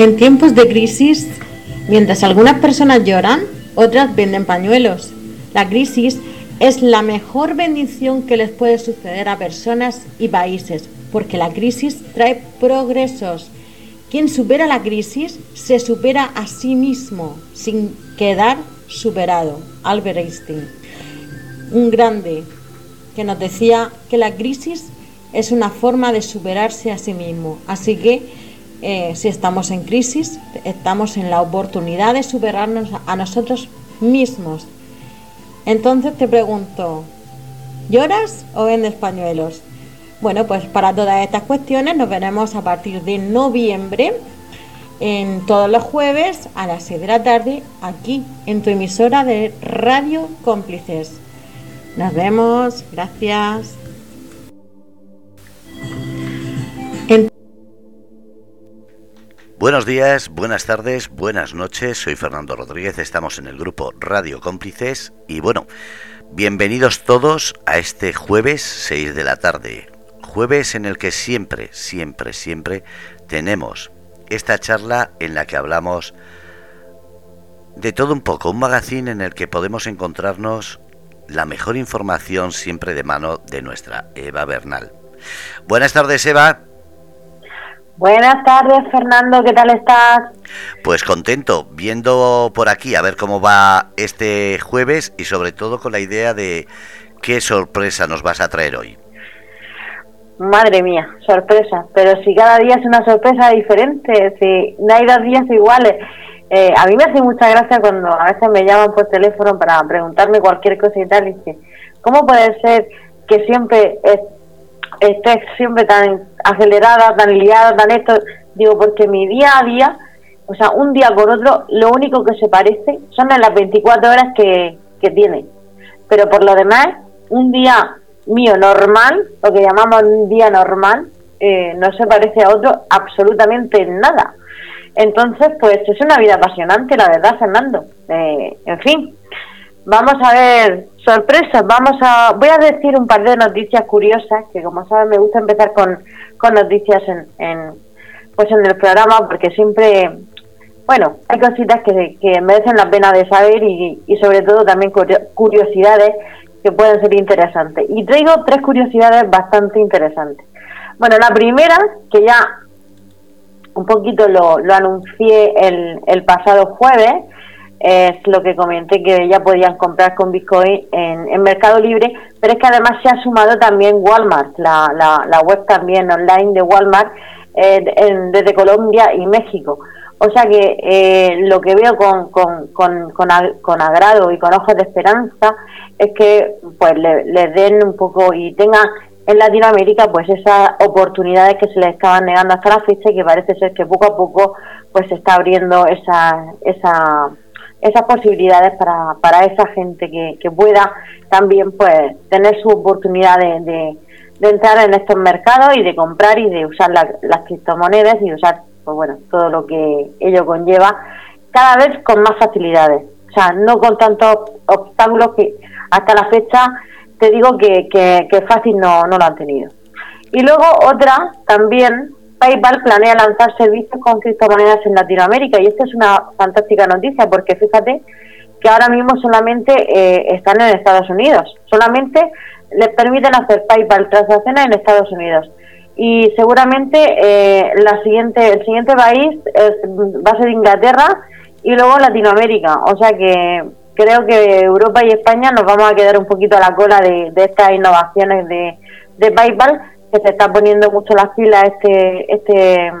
En tiempos de crisis, mientras algunas personas lloran, otras venden pañuelos. La crisis es la mejor bendición que les puede suceder a personas y países, porque la crisis trae progresos. Quien supera la crisis se supera a sí mismo sin quedar superado. Albert Einstein, un grande que nos decía que la crisis es una forma de superarse a sí mismo. Así que eh, si estamos en crisis, estamos en la oportunidad de superarnos a nosotros mismos. Entonces te pregunto, ¿lloras o vendes pañuelos? Bueno, pues para todas estas cuestiones nos veremos a partir de noviembre en todos los jueves a las 6 de la tarde aquí en tu emisora de Radio Cómplices. Nos vemos, gracias. Buenos días, buenas tardes, buenas noches. Soy Fernando Rodríguez, estamos en el grupo Radio Cómplices y bueno, bienvenidos todos a este jueves 6 de la tarde. Jueves en el que siempre, siempre, siempre tenemos esta charla en la que hablamos de todo un poco, un magazine en el que podemos encontrarnos la mejor información siempre de mano de nuestra Eva Bernal. Buenas tardes, Eva. Buenas tardes, Fernando, ¿qué tal estás? Pues contento, viendo por aquí a ver cómo va este jueves y sobre todo con la idea de qué sorpresa nos vas a traer hoy. Madre mía, sorpresa, pero si cada día es una sorpresa diferente, si no hay dos días iguales. Eh, a mí me hace mucha gracia cuando a veces me llaman por teléfono para preguntarme cualquier cosa y tal, y dice, ¿cómo puede ser que siempre estés siempre tan acelerada, tan liada, tan esto, digo, porque mi día a día, o sea, un día por otro, lo único que se parece son las 24 horas que, que tiene. Pero por lo demás, un día mío normal, lo que llamamos un día normal, eh, no se parece a otro absolutamente nada. Entonces, pues es una vida apasionante, la verdad, Fernando. Eh, en fin, vamos a ver sorpresas. Vamos a, voy a decir un par de noticias curiosas que, como saben, me gusta empezar con, con noticias en, en, pues en el programa porque siempre, bueno, hay cositas que, que merecen la pena de saber y, y sobre todo también curiosidades que pueden ser interesantes. Y traigo tres curiosidades bastante interesantes. Bueno, la primera, que ya un poquito lo, lo anuncié el, el pasado jueves, es lo que comenté que ya podían comprar con Bitcoin en, en, Mercado Libre, pero es que además se ha sumado también Walmart, la, la, la web también online de Walmart eh, desde Colombia y México. O sea que eh, lo que veo con, con, con, con, agrado y con ojos de esperanza es que pues le, den un poco y tengan en Latinoamérica pues esas oportunidades que se les estaban negando hasta la fecha y que parece ser que poco a poco pues se está abriendo esa, esa esas posibilidades para, para esa gente que, que pueda también pues tener su oportunidad de, de, entrar en estos mercados y de comprar y de usar las criptomonedas y usar pues bueno todo lo que ello conlleva cada vez con más facilidades. O sea no con tantos obstáculos que hasta la fecha te digo que, que, que fácil no, no lo han tenido. Y luego otra también PayPal planea lanzar servicios con criptomonedas en Latinoamérica y esta es una fantástica noticia porque fíjate que ahora mismo solamente eh, están en Estados Unidos, solamente les permiten hacer PayPal transacciones en Estados Unidos. Y seguramente eh, la siguiente el siguiente país va a ser Inglaterra y luego Latinoamérica, o sea que creo que Europa y España nos vamos a quedar un poquito a la cola de, estas innovaciones de PayPal que se está poniendo mucho las pilas este, este,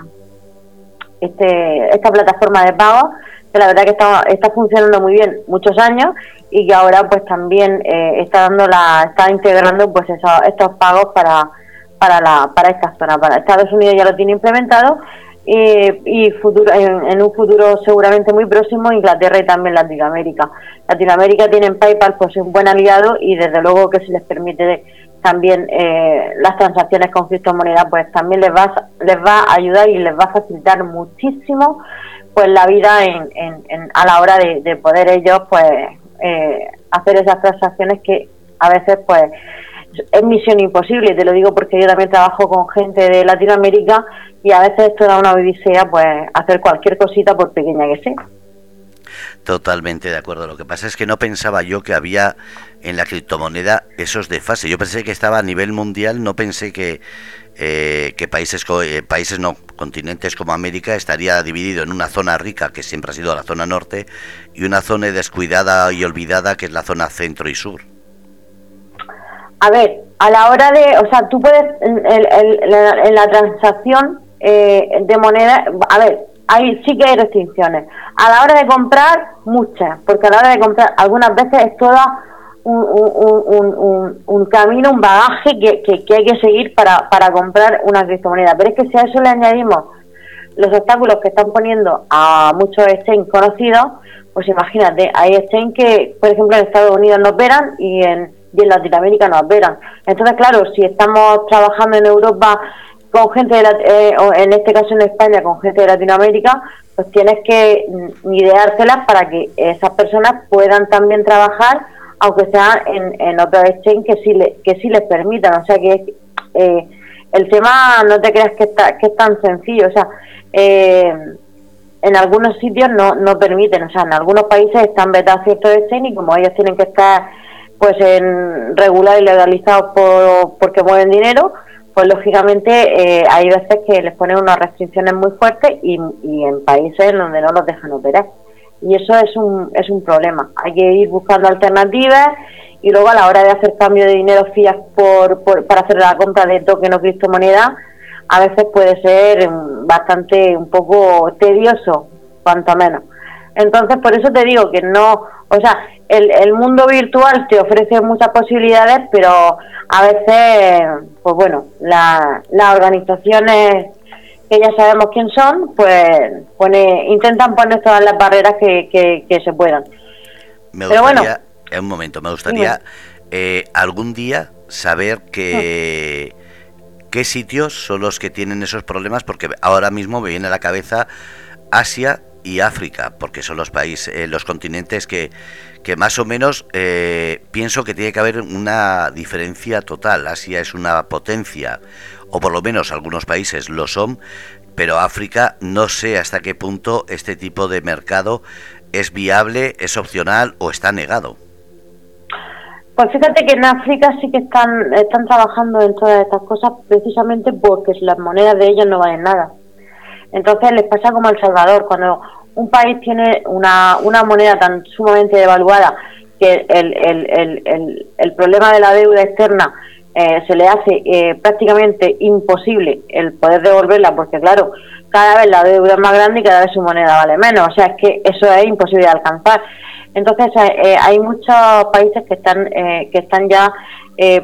este, esta plataforma de pago, que la verdad que está, está funcionando muy bien muchos años y que ahora pues también eh, está dando la, está integrando pues estos pagos para, para la, para esta zona, para Estados Unidos ya lo tiene implementado y futuro, en, un futuro seguramente muy próximo Inglaterra y también Latinoamérica. Latinoamérica tienen PayPal pues un buen aliado y desde luego que si les permite también eh, las transacciones con criptomonedas pues también les va les va a ayudar y les va a facilitar muchísimo pues la vida en, en, a la hora de, poder ellos pues eh, hacer esas transacciones que a veces pues es misión imposible, te lo digo porque yo también trabajo con gente de Latinoamérica y a veces esto da una odisea, pues hacer cualquier cosita por pequeña que sea. Totalmente de acuerdo. Lo que pasa es que no pensaba yo que había en la criptomoneda esos de fase. Yo pensé que estaba a nivel mundial, no pensé que, eh, que países, eh, países no, continentes como América estaría dividido en una zona rica, que siempre ha sido la zona norte, y una zona descuidada y olvidada, que es la zona centro y sur. A ver, a la hora de, o sea, tú puedes, en, la, transacción eh, de moneda, a ver, hay, sí que hay restricciones. A la hora de comprar, muchas, porque a la hora de comprar, algunas veces es toda un, un, camino, un bagaje que, que, hay que seguir para, para comprar una criptomoneda. Pero es que si a eso le añadimos los obstáculos que están poniendo a muchos exchanges conocidos, pues imagínate, hay exchanges que, por ejemplo, en Estados Unidos nos verán y en, y en Latinoamérica nos verán. Entonces, claro, si estamos trabajando en Europa con gente, de eh, o en este caso en España, con gente de Latinoamérica, pues tienes que mm, ideárselas para que esas personas puedan también trabajar aunque sea en, en otros exchange que sí, le, que sí les permitan. O sea que eh, el tema no te creas que, está, que es tan sencillo. O sea, eh, en algunos sitios no, no permiten. O sea, en algunos países están vetados ciertos exchange y como ellos tienen que estar pues en regular y legalizados por, porque mueven dinero, pues lógicamente eh, hay veces que les ponen unas restricciones muy fuertes y, y en países donde no los dejan operar y eso es un, es un problema. Hay que ir buscando alternativas y luego a la hora de hacer cambio de dinero fiat por, para hacer la compra de token o criptomoneda, a veces puede ser bastante un poco tedioso, cuanto menos. Entonces, por eso te digo que no, o sea, el, el mundo virtual te ofrece muchas posibilidades, pero a veces, pues bueno, la, las organizaciones que ya sabemos quién son, pues pone, intentan poner todas las barreras que, que, se puedan. Me Pero bueno, en un momento, me gustaría eh, algún día saber que, qué sitios son los que tienen esos problemas, porque ahora mismo me viene a la cabeza Asia y África, porque son los países, eh, los continentes que, que más o menos eh, pienso que tiene que haber una diferencia total. Asia es una potencia o por lo menos algunos países lo son, pero África no sé hasta qué punto este tipo de mercado es viable, es opcional o está negado. Pues fíjate que en África sí que están, están trabajando en todas estas cosas precisamente porque las monedas de ellos no valen nada. Entonces les pasa como a El Salvador, cuando un país tiene una, una moneda tan sumamente devaluada que el, el, el, el problema de la deuda externa eh, se le hace eh, prácticamente imposible el poder devolverla porque claro cada vez la deuda es más grande y cada vez su moneda vale menos. O sea es que eso es imposible de alcanzar. Entonces eh, hay muchos países que están que están ya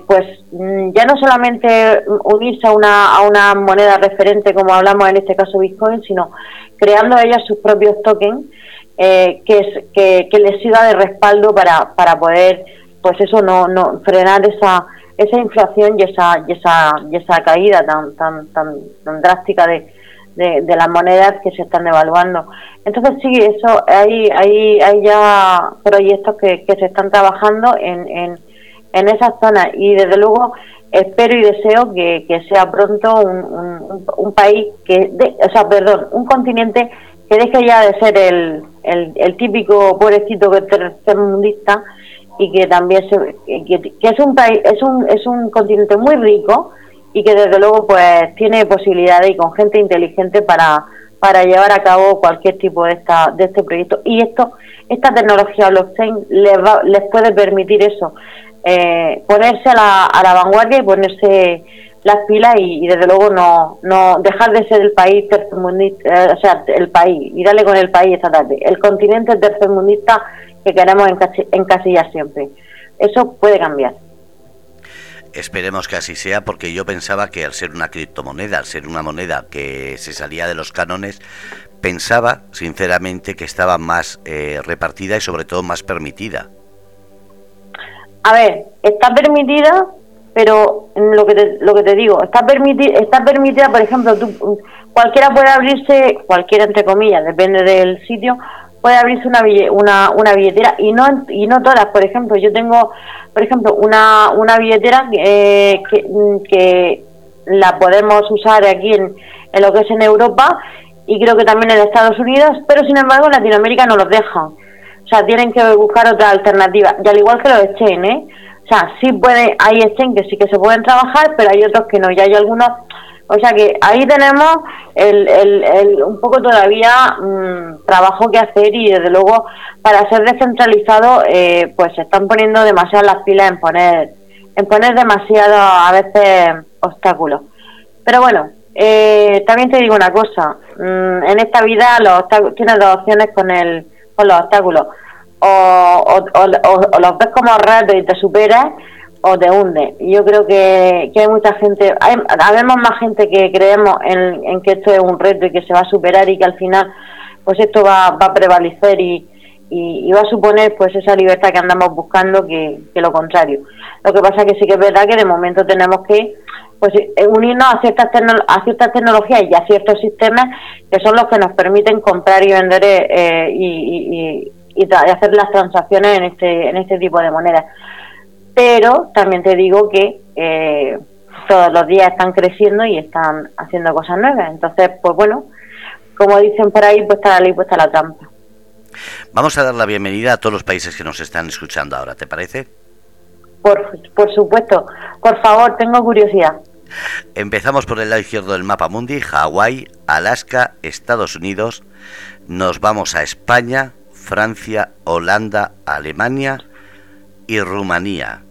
pues mm, ya no solamente unirse a una, a una moneda referente como hablamos en este caso Bitcoin sino creando ellas sus propios tokens que, es, que, que les sirva de respaldo para, para poder pues eso no, no frenar esa esa inflación y esa, y esa, y esa caída tan, tan, tan, drástica de, de, las monedas que se están devaluando. Entonces sí, eso hay, hay, hay ya proyectos que, que se están trabajando en, en, en esas zonas y desde luego espero y deseo que, que sea pronto un, un, país que, o sea, perdón, un continente que deje ya de ser el, el, el típico pobrecito tercermundista y que también se, que, es un país es un es un continente muy rico y que desde luego pues tiene posibilidades y con gente inteligente para para llevar a cabo cualquier tipo de esta de este proyecto y esto esta tecnología blockchain les va, les puede permitir eso eh, ponerse a la, a la vanguardia y ponerse las pilas y, desde luego no no dejar de ser el país tercermundista eh, o sea el país y darle con el país esta tarde el continente tercermundista que queremos encasillar siempre. Eso puede cambiar. Esperemos que así sea, porque yo pensaba que al ser una criptomoneda, al ser una moneda que se salía de los cánones, pensaba sinceramente que estaba más eh, repartida y sobre todo más permitida. A ver, está permitida, pero lo que te, lo que te digo, está permitida, está permitida, por ejemplo, tú, cualquiera puede abrirse, cualquiera entre comillas, depende del sitio, puede abrirse una, una, una billetera y no y no todas. Por ejemplo, yo tengo, por ejemplo, una, una billetera eh, que, que la podemos usar aquí en, en lo que es en Europa y creo que también en Estados Unidos, pero sin embargo en Latinoamérica no los dejan. O sea, tienen que buscar otra alternativa. Y al igual que los exchange, ¿eh? O sea, sí puede, hay exchange que sí que se pueden trabajar, pero hay otros que no. Y hay algunos, o sea que ahí tenemos el, el, un poco todavía mm, trabajo que hacer y desde luego para ser descentralizado, eh, pues se están poniendo demasiadas las pilas en poner, en poner demasiado a veces obstáculos. Pero bueno, eh, también te digo una cosa, mm, en esta vida los tienes dos opciones con el con los obstáculos, o, o, los ves como retos y te superas, o te hunde. Yo creo que, hay mucha gente, hay, habemos más gente que creemos en, que esto es un reto y que se va a superar y que al final pues esto va, va a prevalecer y, y, va a suponer pues esa libertad que andamos buscando que, que lo contrario. Lo que pasa que sí que es verdad que de momento tenemos que pues eh, unirnos a ciertas, a ciertas tecnologías y a ciertos sistemas que son los que nos permiten comprar y vender eh y, y, hacer las transacciones en este, en este tipo de monedas. Pero también te digo que eh, todos los días están creciendo y están haciendo cosas nuevas. Entonces, pues bueno, como dicen por ahí, pues está la ley, pues está la trampa. Vamos a dar la bienvenida a todos los países que nos están escuchando ahora, ¿te parece? Por, por supuesto. Por favor, tengo curiosidad. Empezamos por el lado izquierdo del mapa mundi, Hawái, Alaska, Estados Unidos. Nos vamos a España, Francia, Holanda, Alemania y Rumanía.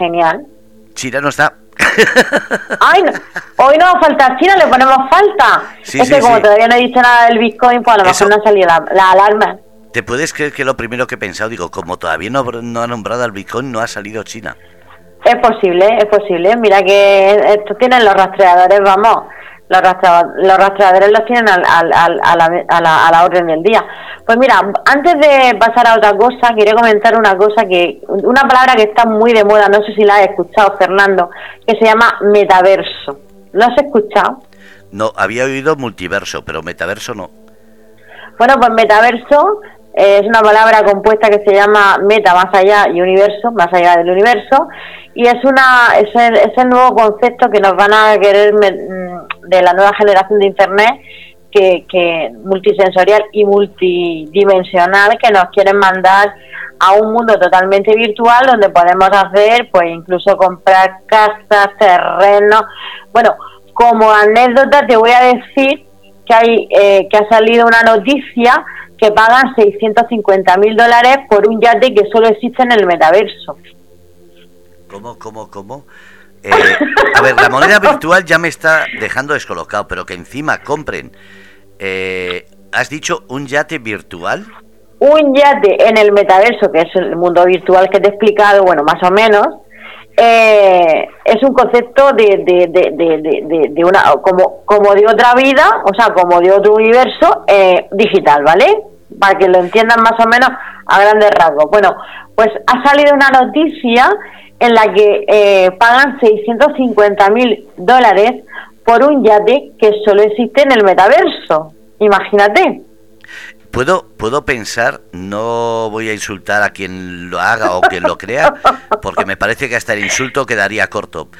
Genial. China no está. Ay, hoy no va a faltar China, le ponemos falta. es que como todavía no he dicho nada del Bitcoin, pues a lo mejor no ha salido la alarma. ¿Te puedes creer que lo primero que he pensado, digo, como todavía no, no ha nombrado al Bitcoin, no ha salido China? Es posible, es posible. Mira que esto tienen los rastreadores, vamos. Los, rastreadores los tienen al, al, a, la, a, la, orden del día. Pues mira, antes de pasar a otra cosa, quería comentar una cosa que, una palabra que está muy de moda, no sé si la has escuchado, Fernando, que se llama metaverso. ¿Lo has escuchado? No, había oído multiverso, pero metaverso no. Bueno, pues metaverso es una palabra compuesta que se llama meta más allá y universo, más allá del universo, y es una es el, nuevo concepto que nos van a querer mm, de la nueva generación de internet que, que multisensorial y multidimensional que nos quieren mandar a un mundo totalmente virtual donde podemos hacer pues incluso comprar casas, terrenos, bueno, como anécdota te voy a decir que hay eh, que ha salido una noticia que pagan 650 mil dólares por un yate que solo existe en el metaverso. ¿Cómo, cómo, cómo? Eh, a ver, la moneda virtual ya me está dejando descolocado, pero que encima compren. Eh, ¿Has dicho un yate virtual? Un yate en el metaverso, que es el mundo virtual que te he explicado, bueno, más o menos, eh, es un concepto de, de, de, de, una como como de otra vida, o sea, como de otro universo digital, ¿vale? para que lo entiendan más o menos a grandes rasgos. Bueno, pues ha salido una noticia en la que eh, pagan 650 mil dólares por un yate que solo existe en el metaverso. Imagínate. Puedo, puedo pensar, no voy a insultar a quien lo haga o quien lo crea, porque me parece que hasta el insulto quedaría corto.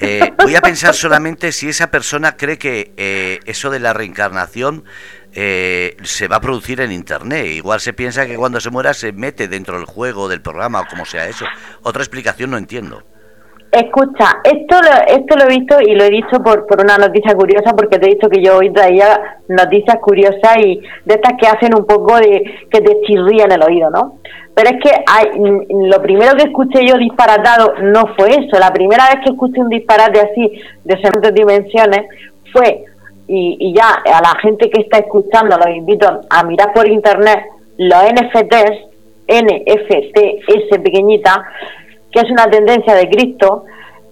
Eh, voy a pensar solamente si esa persona cree que eh, eso de la reencarnación eh, se va a producir en Internet. Igual se piensa que cuando se muera se mete dentro del juego, del programa o como sea eso. Otra explicación no entiendo. Escucha, esto lo, esto lo he visto y lo he dicho por, por una noticia curiosa porque te he dicho que yo hoy traía noticias curiosas y de estas que hacen un poco de que te chirrían el oído, ¿no? Pero es que hay, lo primero que escuché yo disparatado no fue eso. La primera vez que escuché un disparate así de semejantes dimensiones fue y, ya a la gente que está escuchando los invito a mirar por internet los NFTs, NFTs pequeñita, que es una tendencia de Cristo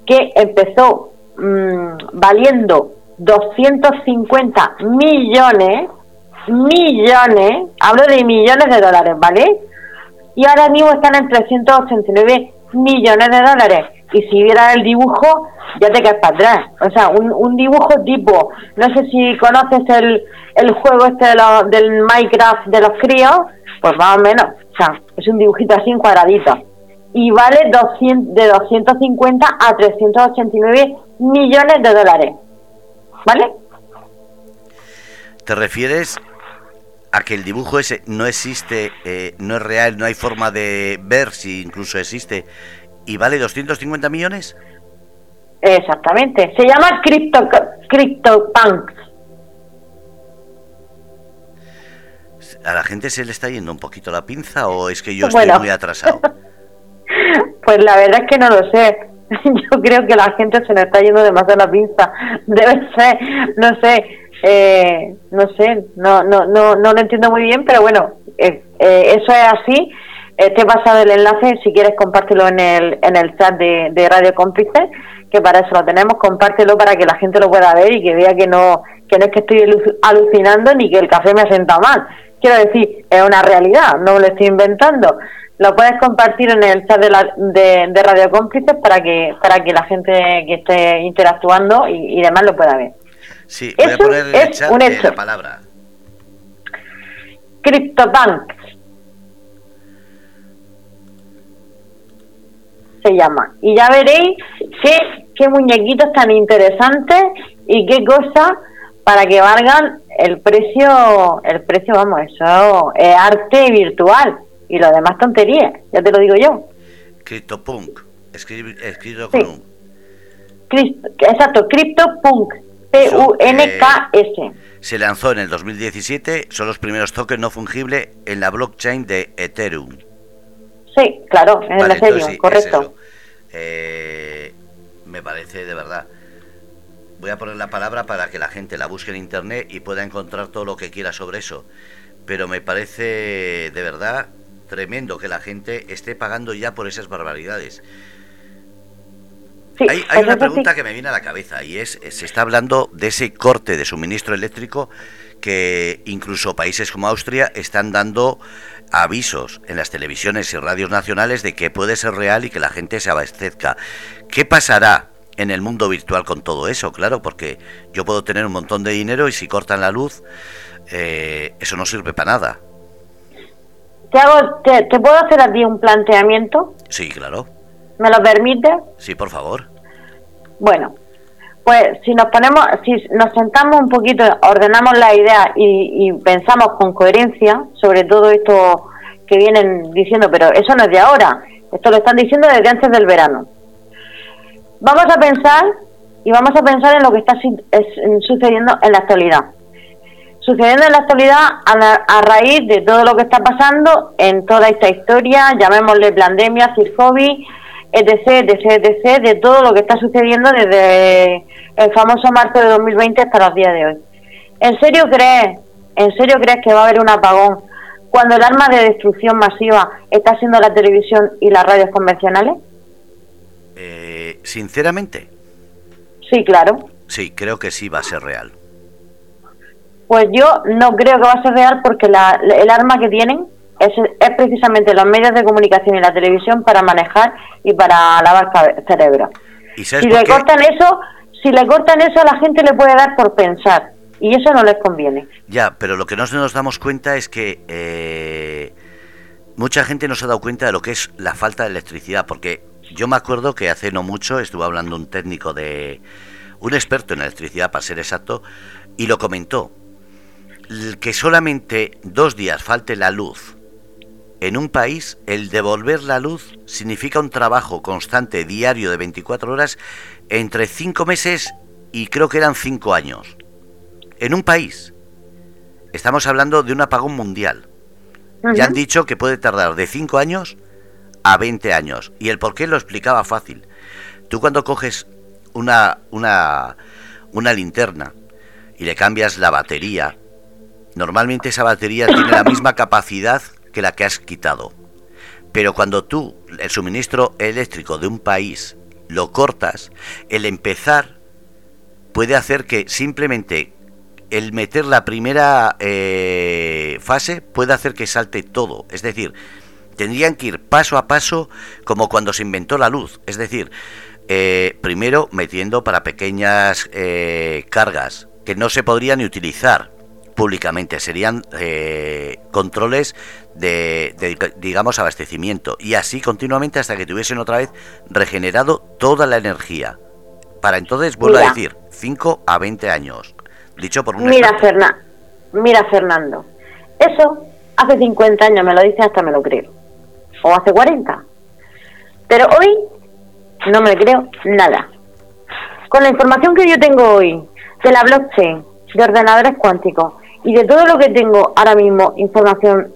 que empezó mm, valiendo 250 millones, millones, hablo de millones de dólares, ¿vale? Y ahora mismo están en 389 millones de dólares. y si vieras el dibujo ya te caes para atrás. O sea, un, un dibujo tipo, no sé si conoces el, el juego este de del Minecraft de los críos, pues más o menos, o sea, es un dibujito así cuadradito. Y vale 200, de 250 a 389 millones de dólares. ¿Vale? ¿Te refieres a que el dibujo ese no existe, eh, no es real, no hay forma de ver si incluso existe y vale 250 millones? Exactamente, se llama Crypto, CryptoPunks. ¿A la gente se le está yendo un poquito la pinza o es que yo estoy muy atrasado? pues la verdad es que no lo sé. Yo creo que la gente se le está yendo demasiado la pinza. Debe ser, no sé, eh, no sé, no, no, no, no lo entiendo muy bien, pero bueno, eh, eh, eso es así. Te he pasado el enlace, si quieres compártelo en el, en el chat de, de Radio Cómplices, que para eso lo tenemos, compártelo para que la gente lo pueda ver y que vea que no, que no es que estoy alucinando ni que el café me ha sentado mal. Quiero decir, es una realidad, no lo estoy inventando. Lo puedes compartir en el chat de, la, de, Radio Cómplices para que, para que la gente que esté interactuando y, y demás lo pueda ver. Sí, voy a poner en el chat eh, la palabra. CryptoPunks. Se llama. Y ya veréis qué, qué muñequitos tan interesantes y qué cosas para que valgan el precio, el precio, vamos, eso es arte virtual y lo demás tonterías, ya te lo digo yo. CryptoPunk, escrito con Exacto, CryptoPunk. P-U-N-K-S. se lanzó en el 2017, son los primeros tokens no fungibles en la blockchain de Ethereum. Sí, claro, en el Ethereum, correcto. Eh, me parece de verdad. Voy a poner la palabra para que la gente la busque en internet y pueda encontrar todo lo que quiera sobre eso. Pero me parece de verdad tremendo que la gente esté pagando ya por esas barbaridades hay, una pregunta que me viene a la cabeza y es, se está hablando de ese corte de suministro eléctrico que incluso países como Austria están dando avisos en las televisiones y radios nacionales de que puede ser real y que la gente se abastezca. ¿Qué pasará en el mundo virtual con todo eso? Claro, porque yo puedo tener un montón de dinero y si cortan la luz, eh, eso no sirve para nada. ¿Te, hago, te, ¿Te puedo hacer a ti un planteamiento? Sí, claro. ¿Me lo permite? Sí, por favor. Bueno, pues si nos ponemos, si nos sentamos un poquito, ordenamos la idea y, pensamos con coherencia sobre todo esto que vienen diciendo, pero eso no es de ahora, esto lo están diciendo desde antes del verano. Vamos a pensar y vamos a pensar en lo que está sucediendo en la actualidad. Sucediendo en la actualidad a, a, raíz de todo lo que está pasando en toda esta historia, llamémosle pandemia, cirfobi, etc, etc, etc, de todo lo que está sucediendo desde el famoso marzo de 2020 hasta los días de hoy. ¿En serio crees, en serio crees que va a haber un apagón cuando el arma de destrucción masiva está siendo la televisión y las radios convencionales? Eh, sinceramente. Sí, claro. Sí, creo que sí va a ser real. Pues yo no creo que va a ser real porque la, el arma que tienen es, precisamente los medios de comunicación y la televisión para manejar y para lavar cerebro. si le cortan eso, si le cortan eso a la gente le puede dar por pensar y eso no les conviene. Ya, pero lo que no nos damos cuenta es que eh, mucha gente no se ha dado cuenta de lo que es la falta de electricidad, porque yo me acuerdo que hace no mucho estuvo hablando un técnico de un experto en electricidad, para ser exacto, y lo comentó que solamente dos días falte la luz en un país, el devolver la luz significa un trabajo constante diario de 24 horas entre 5 meses y creo que eran 5 años. En un país. Estamos hablando de un apagón mundial. Ya han dicho que puede tardar de 5 años a 20 años. Y el por qué lo explicaba fácil. Tú cuando coges una, una, una linterna y le cambias la batería, normalmente esa batería tiene la misma capacidad que la que has quitado. Pero cuando tú el suministro eléctrico de un país lo cortas, el empezar puede hacer que simplemente el meter la primera eh, fase puede hacer que salte todo. Es decir, Tendrían que ir paso a paso como cuando se inventó la luz. Es decir, eh, primero metiendo para pequeñas eh, cargas que no se podrían ni utilizar públicamente. Serían eh, controles de, digamos, abastecimiento. Y así continuamente hasta que tuviesen otra vez regenerado toda la energía. Para entonces, vuelvo a decir, 5 a 20 años. Dicho por un Mira, Mira, Fernando. Eso hace 50 años me lo dice hasta me lo creo. O hace 40. Pero hoy no me creo nada. Con la información que yo tengo hoy de la blockchain, de ordenadores cuánticos y de todo lo que tengo ahora mismo, información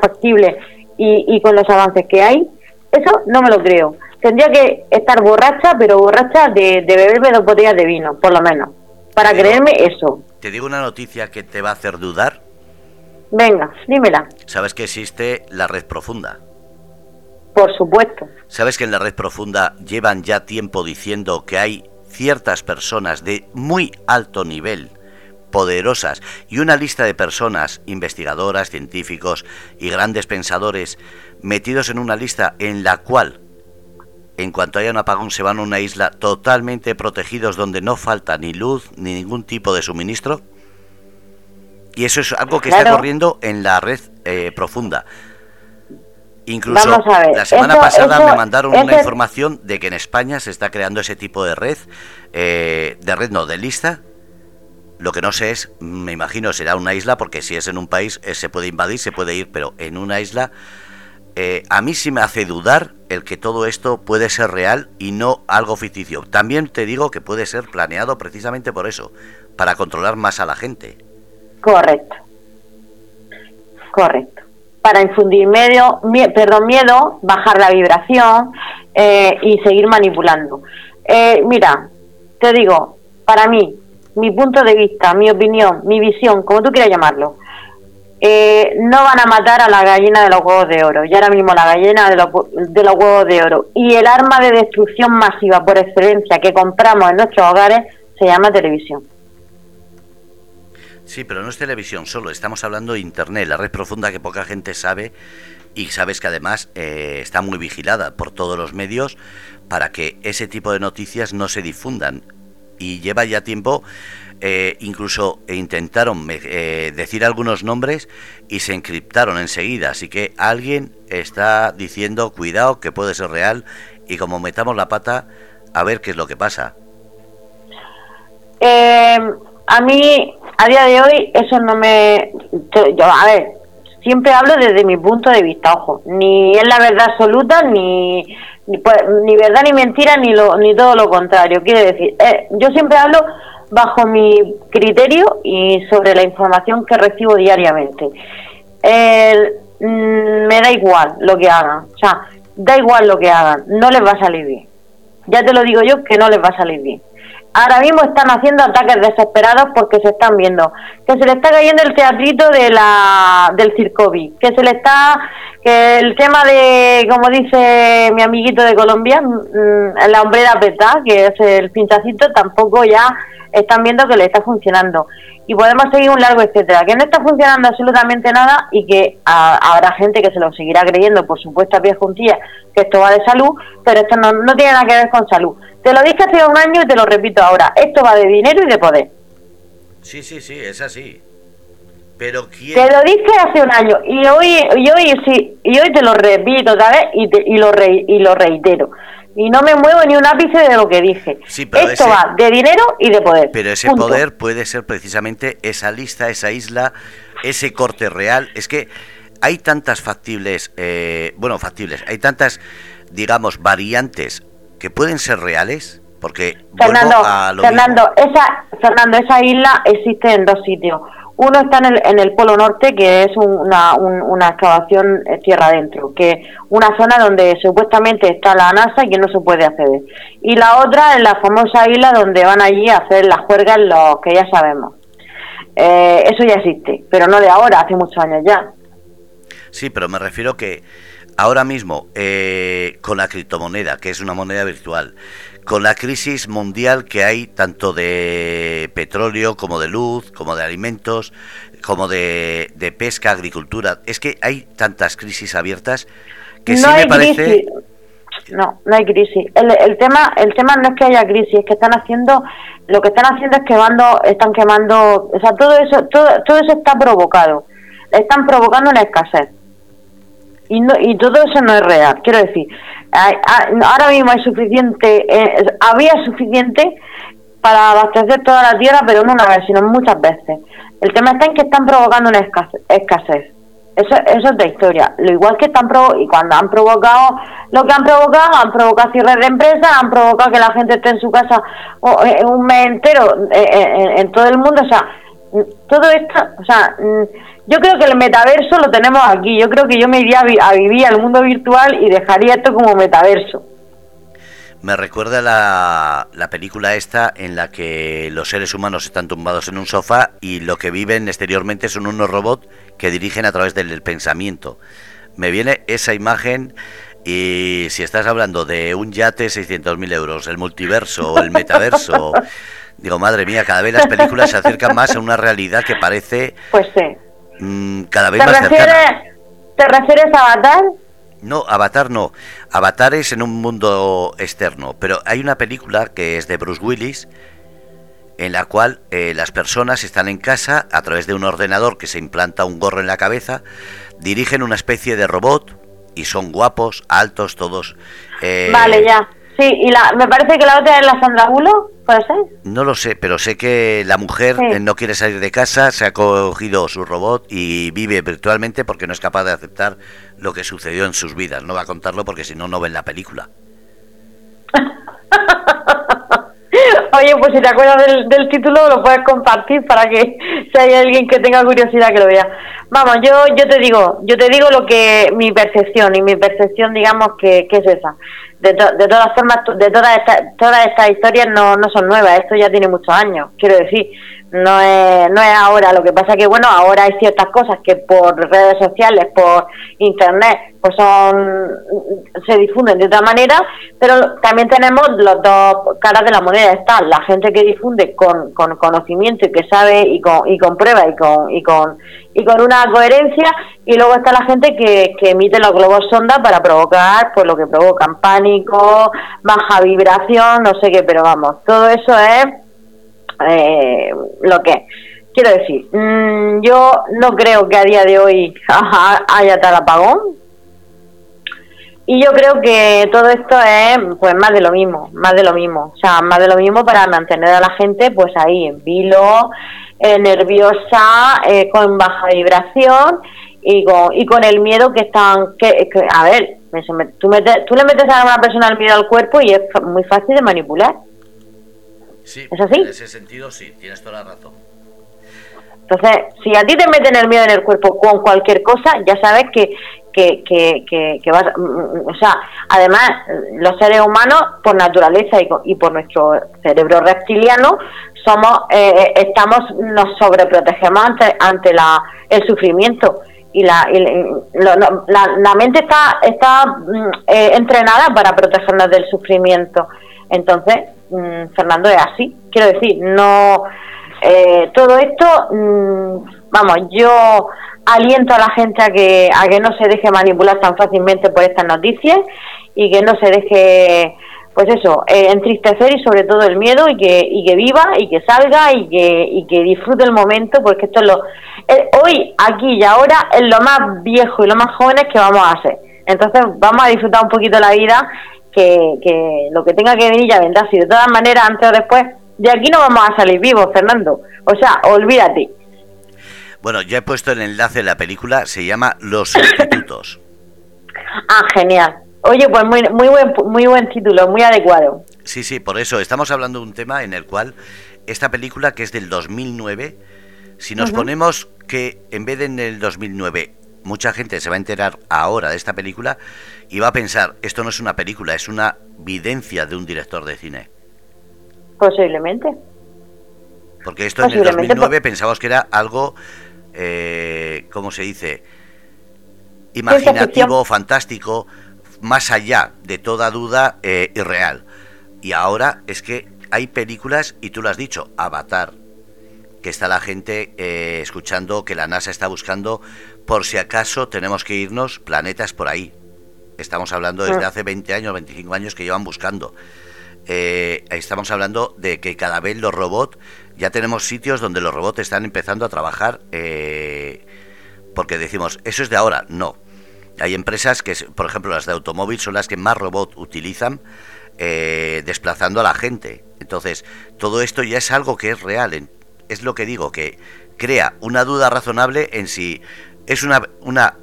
factible y, y con los avances que hay, eso no me lo creo. Tendría que estar borracha, pero borracha de, de beberme dos botellas de vino, por lo menos, para creerme eso. Te digo una noticia que te va a hacer dudar. Venga, dímela. ¿Sabes que existe la red profunda? Por supuesto. ¿Sabes que en la red profunda llevan ya tiempo diciendo que hay ciertas personas de muy alto nivel, poderosas, y una lista de personas, investigadoras, científicos y grandes pensadores, metidos en una lista en la cual, en cuanto haya un apagón, se van a una isla totalmente protegidos donde no falta ni luz ni ningún tipo de suministro? Y eso es algo que está corriendo en la red eh, profunda. Incluso la semana pasada me mandaron una información de que en España se está creando ese tipo de red, eh, de red no, de lista. Lo que no sé es, me imagino será una isla, porque si es en un país eh, se puede invadir, se puede ir, pero en una isla eh, a mí sí me hace dudar el que todo esto puede ser real y no algo ficticio. También te digo que puede ser planeado precisamente por eso, para controlar más a la gente. Correcto. Correcto para infundir medio, perdón, miedo, bajar la vibración eh, y seguir manipulando. Eh, mira, te digo, para mí, mi punto de vista, mi opinión, mi visión, como tú quieras llamarlo, eh, no van a matar a la gallina de los huevos de oro, y ahora mismo la gallina de los, de los huevos de oro. Y el arma de destrucción masiva por excelencia que compramos en nuestros hogares se llama televisión. Sí, pero no es televisión solo, estamos hablando de Internet, la red profunda que poca gente sabe y sabes que además eh, está muy vigilada por todos los medios para que ese tipo de noticias no se difundan. Y lleva ya tiempo, eh, incluso intentaron eh, decir algunos nombres y se encriptaron enseguida. Así que alguien está diciendo, cuidado, que puede ser real y como metamos la pata, a ver qué es lo que pasa. a mí a día de hoy eso no me... Yo, a ver, siempre hablo desde mi punto de vista, ojo, ni es la verdad absoluta, ni, ni, pues, ni verdad ni mentira, ni, lo, ni todo lo contrario. Quiere decir, eh, yo siempre hablo bajo mi criterio y sobre la información que recibo diariamente. Mm, me da igual lo que hagan, o sea, da igual lo que hagan, no les va a salir bien. Ya te lo digo yo que no les va a salir bien ahora mismo están haciendo ataques desesperados porque se están viendo. Que se le está cayendo el teatrito de la del circobi, que se le está que el tema de como dice mi amiguito de Colombia, mm, la hombrera peta, que es el pinchacito, tampoco ya están viendo que le está funcionando. Y podemos seguir un largo etcétera, que no está funcionando absolutamente nada y que habrá gente que se lo seguirá creyendo por supuesto a pies juntillas que esto va de salud, pero esto no, no tiene nada que ver con salud. Te lo dije hace un año y te lo repito ahora, esto va de dinero y de poder. Sí, sí, sí, es así. Pero ¿quién? Te lo dije hace un año y hoy y hoy sí y hoy te lo repito otra vez y, y lo y lo reitero y no me muevo ni un ápice de lo que dije. Esto va de dinero y de poder. Pero ese poder puede ser precisamente esa lista, esa isla, ese corte real. Es que hay tantas factibles, eh, bueno, factibles, hay tantas, digamos, variantes que pueden ser reales. Porque Fernando, Fernando, esa, Fernando, esa isla existe en dos sitios. Uno está en el, en el Polo Norte, que es una, una excavación eh, tierra adentro, que una zona donde supuestamente está la NASA y que no se puede acceder. Y la otra es la famosa isla donde van allí a hacer las juergas los que ya sabemos. Eh, eso ya existe, pero no de ahora, hace muchos años ya. Sí, pero me refiero que ahora mismo, eh, con la criptomoneda, que es una moneda virtual, con la crisis mundial que hay tanto de petróleo como de luz, como de alimentos, como de, pesca, agricultura, es que hay tantas crisis abiertas que sí me parece... No, no hay crisis. El, el, tema, el tema no es que haya crisis, es que están haciendo, lo que están haciendo es quemando, están quemando, o sea, todo eso, todo, todo eso está provocado. Están provocando una escasez. Y, no, y todo eso no es real. Quiero decir, ahora mismo hay suficiente, eh, había suficiente para abastecer toda la tierra, pero no una vez, sino muchas veces. El tema está en que están provocando una escasez. Eso, eso es de historia. Lo igual que están provo y cuando han provocado lo que han provocado, han provocado cierres de empresas, han provocado que la gente esté en su casa eh, un mes entero eh, en, en todo el mundo. O sea, todo esto, o sea, yo creo que el metaverso lo tenemos aquí. Yo creo que yo me iría a, vivir al mundo virtual y dejaría esto como metaverso. Me recuerda la, la, película esta en la que los seres humanos están tumbados en un sofá y lo que viven exteriormente son unos robots que dirigen a través del pensamiento. Me viene esa imagen y si estás hablando de un yate 600.000 euros, el multiverso o el metaverso, digo, madre mía, cada vez las películas se acercan más a una realidad que parece pues sí. Mm, cada vez más ¿Te refieres a Avatar? No, Avatar no. Avatar es en un mundo externo, pero hay una película que es de Bruce Willis en la cual eh, las personas están en casa a través de un ordenador que se implanta un gorro en la cabeza, dirigen una especie de robot y son guapos, altos, todos. Eh, vale, ya. Sí, y la, me parece que la otra es la Sandra Bullock, ¿puede ser? No lo sé, pero sé que la mujer eh, no quiere salir de casa, se ha cogido su robot y vive virtualmente porque no es capaz de aceptar lo que sucedió en sus vidas. No va a contarlo porque si no, no ven la película. Oye, pues si te acuerdas del, del, título, lo puedes compartir para que si hay alguien que tenga curiosidad que lo vea. Vamos, yo yo te digo, yo te digo lo que mi percepción y mi percepción, digamos que, que es esa de, de todas formas, de todas estas todas estas historias no, no son nuevas, esto ya tiene muchos años, quiero decir, no es, no es ahora, lo que pasa que, bueno, ahora hay ciertas cosas que por redes sociales, por internet, pues son, se difunden de otra manera, pero también tenemos los dos caras de la moneda, está la gente que difunde con, con conocimiento y que sabe y con, y con prueba y con, y con, y con una coherencia, y luego está la gente que, que emite los globos sonda para provocar, pues lo que provocan pánico, baja vibración, no sé qué, pero vamos, todo eso es eh, lo que quiero decir mm, yo no creo que a día de hoy haya tal apagón. Y yo creo que todo esto es pues más de lo mismo más de lo mismo. O sea más de lo mismo para mantener a la gente pues ahí en vilo eh, nerviosa eh, con baja vibración y con, y con el miedo que están que, a ver tú, metes, tú le metes a una persona el miedo al cuerpo y es muy fácil de manipular Sí, ¿Es así? En ese sentido sí, tienes toda la razón. Entonces, si a ti te meten el miedo en el cuerpo con cualquier cosa, ya sabes que, que, que, que, vas... Mm, mm, o sea, además, los seres humanos, por naturaleza y, por nuestro cerebro reptiliano, somos eh, estamos nos sobreprotegemos ante, ante la, el sufrimiento y la, la, la, mente está está mm, eh, entrenada para protegernos del sufrimiento entonces Mm, Fernando es así. Quiero decir, no. Eh, todo esto, mm, vamos, yo aliento a la gente a que, a que no se deje manipular tan fácilmente por estas noticias y que no se deje, pues eso, eh, entristecer y sobre todo el miedo y que, y que viva y que salga y que, y que disfrute el momento porque esto es lo. Eh, hoy, aquí y ahora es lo más viejo y lo más jóvenes que vamos a hacer. Entonces vamos a disfrutar un poquito la vida que, lo que tenga que venir ya vendrá. Si de todas maneras, antes o después, de aquí no vamos a salir vivos, Fernando. O sea, olvídate. Bueno, ya he puesto el enlace de la película, se llama Los Institutos. ah, genial. Oye, pues muy, muy, buen, muy buen título, muy adecuado. Sí, sí, por eso estamos hablando de un tema en el cual esta película, que es del 2009, si nos ponemos que en vez de en el 2009 mucha gente se va a enterar ahora de esta película y va a pensar, esto no es una película, es una videncia de un director de cine. Posiblemente. Porque esto en el 2009 pensamos que era algo, eh, ¿cómo se dice? imaginativo, fantástico, más allá de toda duda eh, irreal. Y ahora es que hay películas, y tú lo has dicho, Avatar, que está la gente eh, escuchando que la NASA está buscando por si acaso tenemos que irnos planetas por ahí. Estamos hablando desde hace 20 años, 25 años que llevan buscando. Eh, estamos hablando de que cada vez los robots, ya tenemos sitios donde los robots están empezando a trabajar, eh, porque decimos, eso es de ahora, no. Hay empresas que, por ejemplo, las de automóvil son las que más robots utilizan eh, desplazando a la gente. Entonces, todo esto ya es algo que es real. Es lo que digo, que crea una duda razonable en si es una, una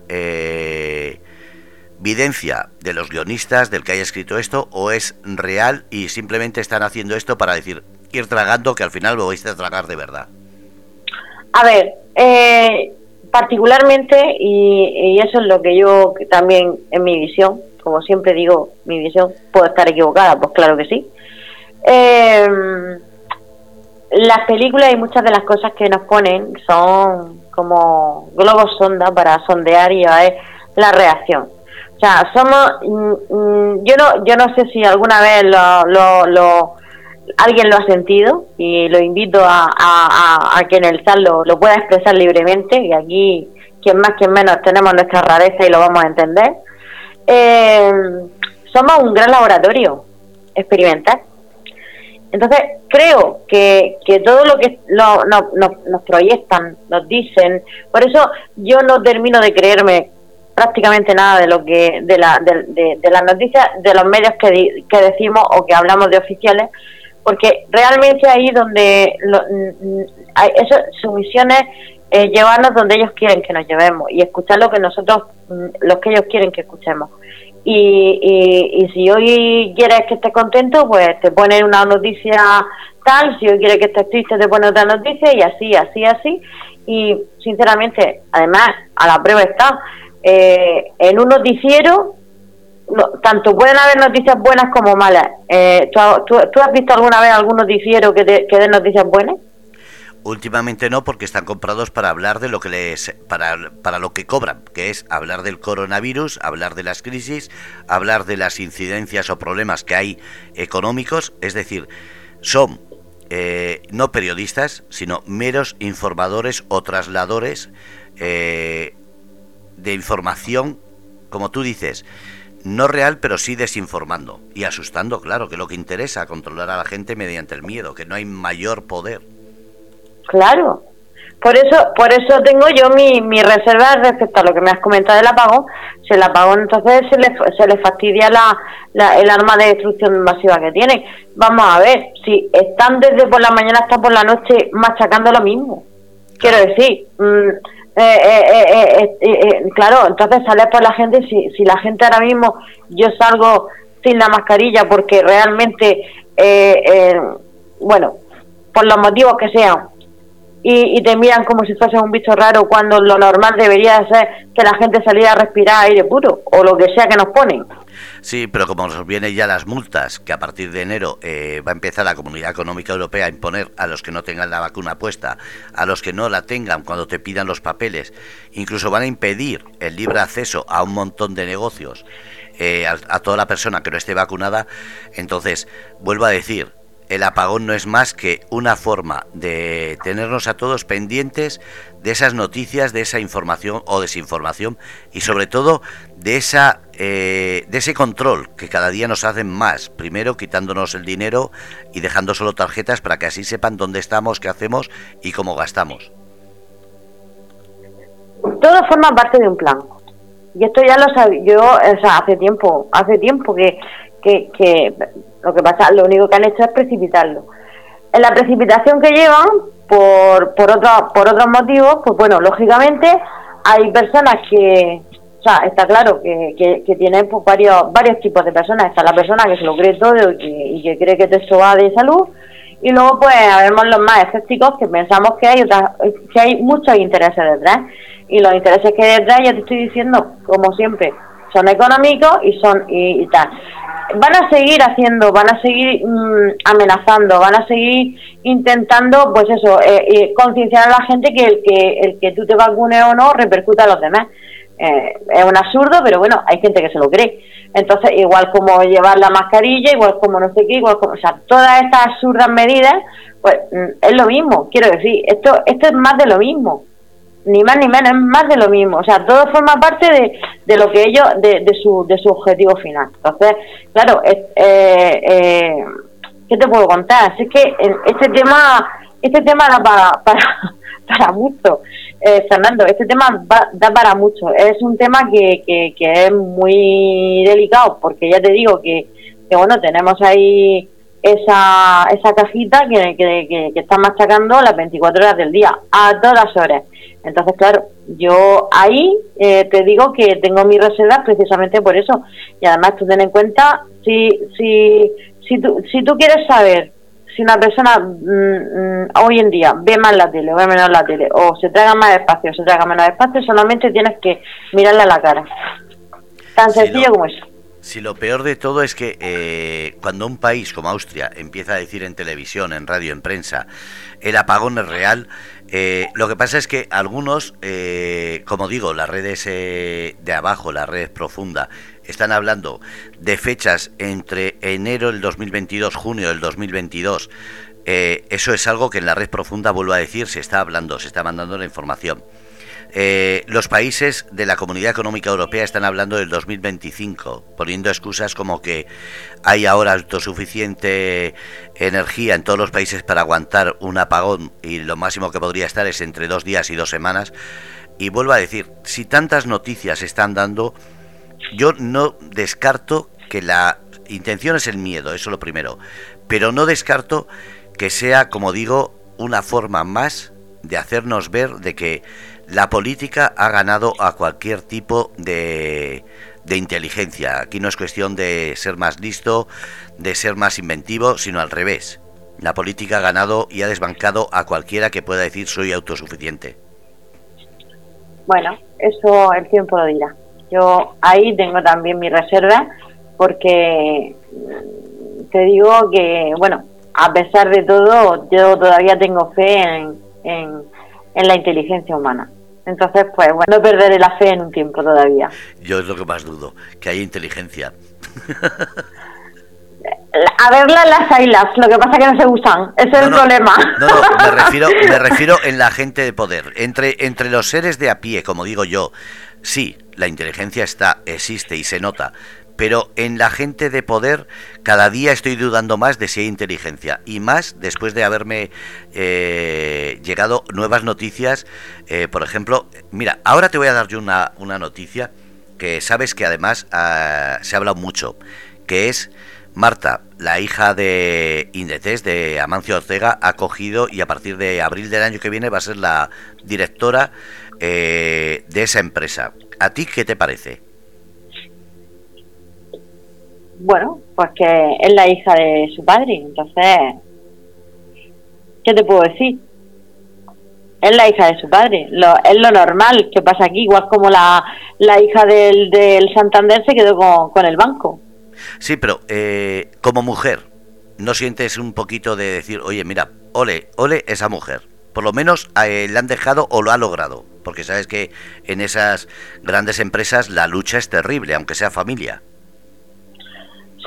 videncia de los guionistas, del que haya escrito esto, o es real y simplemente están haciendo esto para decir, ir tragando, que al final lo vais a tragar de verdad? A ver, eh, particularmente, y, eso es lo que yo también en mi visión, como siempre digo, mi visión, puedo estar equivocada, pues claro que sí. Eh, las películas y muchas de las cosas que nos ponen son como globos sonda para sondear y a ver la reacción. O sea, somos, mm, mm, yo no, yo no sé si alguna vez lo, lo, alguien lo ha sentido y lo invito a, a, que en el sal lo, pueda expresar libremente y aquí quien más quien menos tenemos nuestra rareza y lo vamos a entender. Eh, somos un gran laboratorio experimental. Entonces, creo que, que todo lo que no, no, nos proyectan, nos dicen, por eso yo no termino de creerme prácticamente nada de lo que de, la, de, las noticias de los medios que, que decimos o que hablamos de oficiales porque realmente ahí donde lo, hay eso, su misión es eh, llevarnos donde ellos quieren que nos llevemos y escuchar lo que nosotros mm, los que ellos quieren que escuchemos. Y, y, y si hoy quieres que estés contento pues te ponen una noticia tal si hoy quieres que estés triste te ponen otra noticia y así así así. Y sinceramente además a la prueba está eh, en un noticiero, tanto pueden haber noticias buenas como malas. Eh, ¿tú, has visto alguna vez algún noticiero que, dé noticias buenas? Últimamente no, porque están comprados para hablar de lo que les, para, para lo que cobran, que es hablar del coronavirus, hablar de las crisis, hablar de las incidencias o problemas que hay económicos, es decir, son eh, no periodistas, sino meros informadores o trasladores eh, de información, como tú dices, no real, pero sí desinformando y asustando, claro, que lo que interesa controlar a la gente mediante el miedo, que no hay mayor poder. Claro. Por eso, por eso tengo yo mi, mi reserva respecto a lo que me has comentado del apagón. Si el apagón entonces se le, se le fastidia la, el arma de destrucción masiva que tiene. Vamos a ver, si están desde por la mañana hasta por la noche machacando lo mismo. Quiero decir, mm, eh, eh, eh, claro, entonces sales por la gente, si, si la gente ahora mismo, yo salgo sin la mascarilla porque realmente, bueno, por los motivos que sean, y, y, te miran como si fuese un bicho raro cuando lo normal debería ser que la gente saliera a respirar aire puro o lo que sea que nos ponen. Sí, pero como nos vienen ya las multas, que a partir de enero eh, va a empezar la Comunidad Económica Europea a imponer a los que no tengan la vacuna puesta, a los que no la tengan cuando te pidan los papeles, incluso van a impedir el libre acceso a un montón de negocios eh, a toda la persona que no esté vacunada, entonces, vuelvo a decir, el apagón no es más que una forma de tenernos a todos pendientes de esas noticias, de esa información o desinformación y sobre todo de esa eh, de ese control que cada día nos hacen más. Primero quitándonos el dinero y dejando solo tarjetas para que así sepan dónde estamos, qué hacemos y cómo gastamos. Todo forma parte de un plan. Y esto ya lo sabía yo, hace tiempo, hace tiempo que, que, que lo que pasa, lo único que han hecho es precipitarlo. En la precipitación que llevan, por, por, otro, por otros motivos, pues bueno, lógicamente hay personas que, o sea, está claro que, que, tienen pues, varios, varios tipos de personas. Está la persona que se lo cree todo y, que cree que esto va de salud. Y luego, pues, habemos los más escépticos que pensamos que hay, otras, que hay muchos intereses detrás. Y los intereses que hay detrás, ya te estoy diciendo, como siempre, son económicos y son y tal van a seguir haciendo, van a seguir mm, amenazando, van a seguir intentando, pues eso, eh, concienciar a la gente que el que el que tú te vacunes o no repercuta a los demás. eh, es un absurdo, pero bueno, hay gente que se lo cree. Entonces, igual como llevar la mascarilla, igual como no sé qué, igual como, o sea, todas estas absurdas medidas, pues mm, es lo mismo, quiero decir, esto, esto es más de lo mismo, ni más ni menos, es más de lo mismo, o sea, todo forma parte de, de lo que ellos, de, de, su, de su objetivo final. Entonces, claro, eh, eh, ¿qué te puedo contar? Así que este tema, este tema da para, para, mucho. Eh, Fernando, este tema da para mucho. Es un tema que, que, es muy delicado, porque ya te digo que, que bueno, tenemos ahí esa, esa cajita que, que, que, está machacando las 24 horas del día, a todas horas. Entonces, claro, yo ahí eh, te digo que tengo mis reservas precisamente por eso. Y además, tú ten en cuenta, si, si, si, tú, si tú quieres saber si una persona mm, mm, hoy en día ve más la tele o ve menos la tele, o se traga más espacio o se traga menos espacio, solamente tienes que mirarle a la cara. Tan sencillo como eso. Si lo peor de todo es que eh, cuando un país como Austria empieza a decir en televisión, en radio, en prensa, el apagón es real, eh, lo que pasa es que algunos, eh, como digo, las redes de abajo, las redes profundas, están hablando de fechas entre enero del 2022, junio del 2022. Eh, eso es algo que en la red profunda, vuelvo a decir, se está hablando, se está mandando la información. Eh, los países de la Comunidad Económica Europea están hablando del 2025, poniendo excusas como que hay ahora autosuficiente energía en todos los países para aguantar un apagón y lo máximo que podría estar es entre dos días y dos semanas. Y vuelvo a decir, si tantas noticias están dando, yo no descarto que la intención es el miedo, eso lo primero, pero no descarto que sea, como digo, una forma más de hacernos ver de que la política ha ganado a cualquier tipo de, inteligencia. Aquí no es cuestión de ser más listo, de ser más inventivo, sino al revés. La política ha ganado y ha desbancado a cualquiera que pueda decir soy autosuficiente. Bueno, eso el tiempo lo dirá. Yo ahí tengo también mi reserva porque te digo que, bueno, a pesar de todo, yo todavía tengo fe en, la inteligencia humana. Entonces, pues bueno, no perderé la fe en un tiempo todavía. Yo es lo que más dudo, que haya inteligencia. A verla las ailas, lo que pasa es que no se usan, ese es el problema. No, no, me refiero, me refiero en la gente de poder, entre, entre los seres de a pie, como digo yo, sí, la inteligencia está, existe y se nota, pero en la gente de poder cada día estoy dudando más de si hay inteligencia y más después de haberme eh, llegado nuevas noticias. Eh, por ejemplo, mira, ahora te voy a dar yo una, una noticia que sabes que además ah, se ha hablado mucho, que es Marta, la hija de Indetes, de Amancio Ortega, ha cogido y a partir de abril del año que viene va a ser la directora eh, de esa empresa. ¿A ti qué te parece? Bueno, pues que es la hija de su padre, entonces, ¿qué te puedo decir? Es la hija de su padre, es lo normal que pasa aquí, igual como la, la hija del, del Santander se quedó con, el banco. Sí, pero eh, como mujer, ¿no sientes un poquito de decir, oye, mira, ole, ole esa mujer? Por lo menos eh, le han dejado o lo ha logrado porque sabes que en esas grandes empresas la lucha es terrible, aunque sea familia.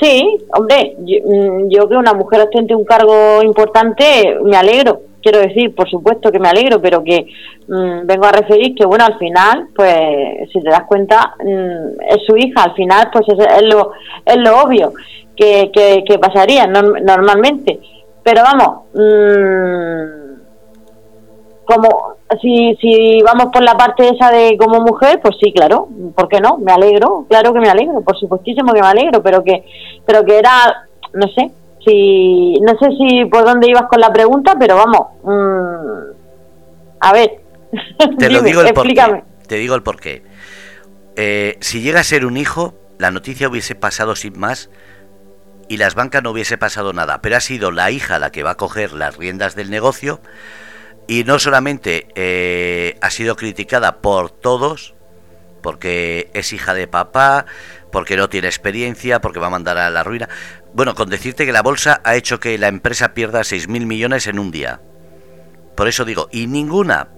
Sí, hombre, mm, yo, que una mujer ostente un cargo importante, me alegro, quiero decir, por supuesto que me alegro, pero que mm, vengo a referir que, bueno, al final, pues, si te das cuenta, mm, es su hija, al final, pues es, lo, es lo obvio que, que, pasaría normalmente. Pero vamos, como si, si vamos por la parte esa de como mujer, pues sí, claro, ¿por qué no? Me alegro, claro que me alegro, por supuestísimo que me alegro, pero que, pero que era, no sé, si, no sé si por dónde ibas con la pregunta, pero vamos, mm, a ver, te lo digo el explícame. Te digo el porqué. Eh, si llega a ser un hijo, la noticia hubiese pasado sin más y las bancas no hubiese pasado nada, pero ha sido la hija la que va a coger las riendas del negocio y no solamente eh, ha sido criticada por todos, porque es hija de papá, porque no tiene experiencia, porque va a mandar a la ruina. Bueno, con decirte que la bolsa ha hecho que la empresa pierda 6.000 millones en un día. Por eso digo, y ninguna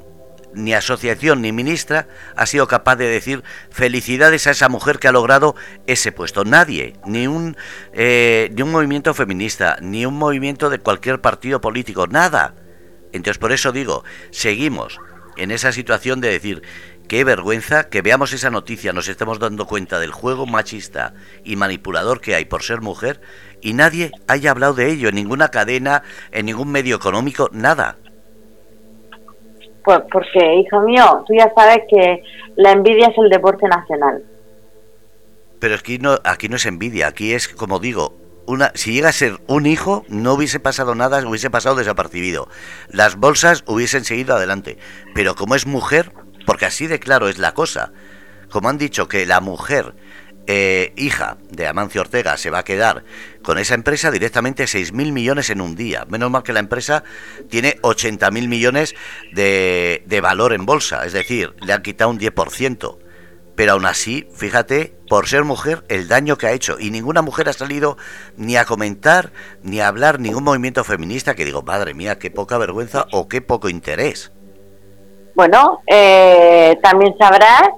ni asociación ni ministra ha sido capaz de decir felicidades a esa mujer que ha logrado ese puesto. Nadie, ni un, eh, ni un movimiento feminista, ni un movimiento de cualquier partido político, nada. Entonces por eso digo, seguimos en esa situación de decir, qué vergüenza que veamos esa noticia, nos estemos dando cuenta del juego machista y manipulador que hay por ser mujer y nadie haya hablado de ello en ninguna cadena, en ningún medio económico, nada. Pues porque, hijo mío, tú ya sabes que la envidia es el deporte nacional. Pero aquí no, aquí no es envidia, aquí es, como digo, una, si llega a ser un hijo, no hubiese pasado nada, hubiese pasado desapercibido. Las bolsas hubiesen seguido adelante. Pero como es mujer, porque así de claro es la cosa, como han dicho que la mujer eh, hija de Amancio Ortega se va a quedar con esa empresa directamente 6.000 millones en un día. Menos mal que la empresa tiene 80.000 millones de, de valor en bolsa, es decir, le han quitado un 10%. Pero aún así, fíjate, por ser mujer, el daño que ha hecho. Y ninguna mujer ha salido ni a comentar, ni a hablar, ningún movimiento feminista que digo, madre mía, qué poca vergüenza o qué poco interés. Bueno, eh, también sabrás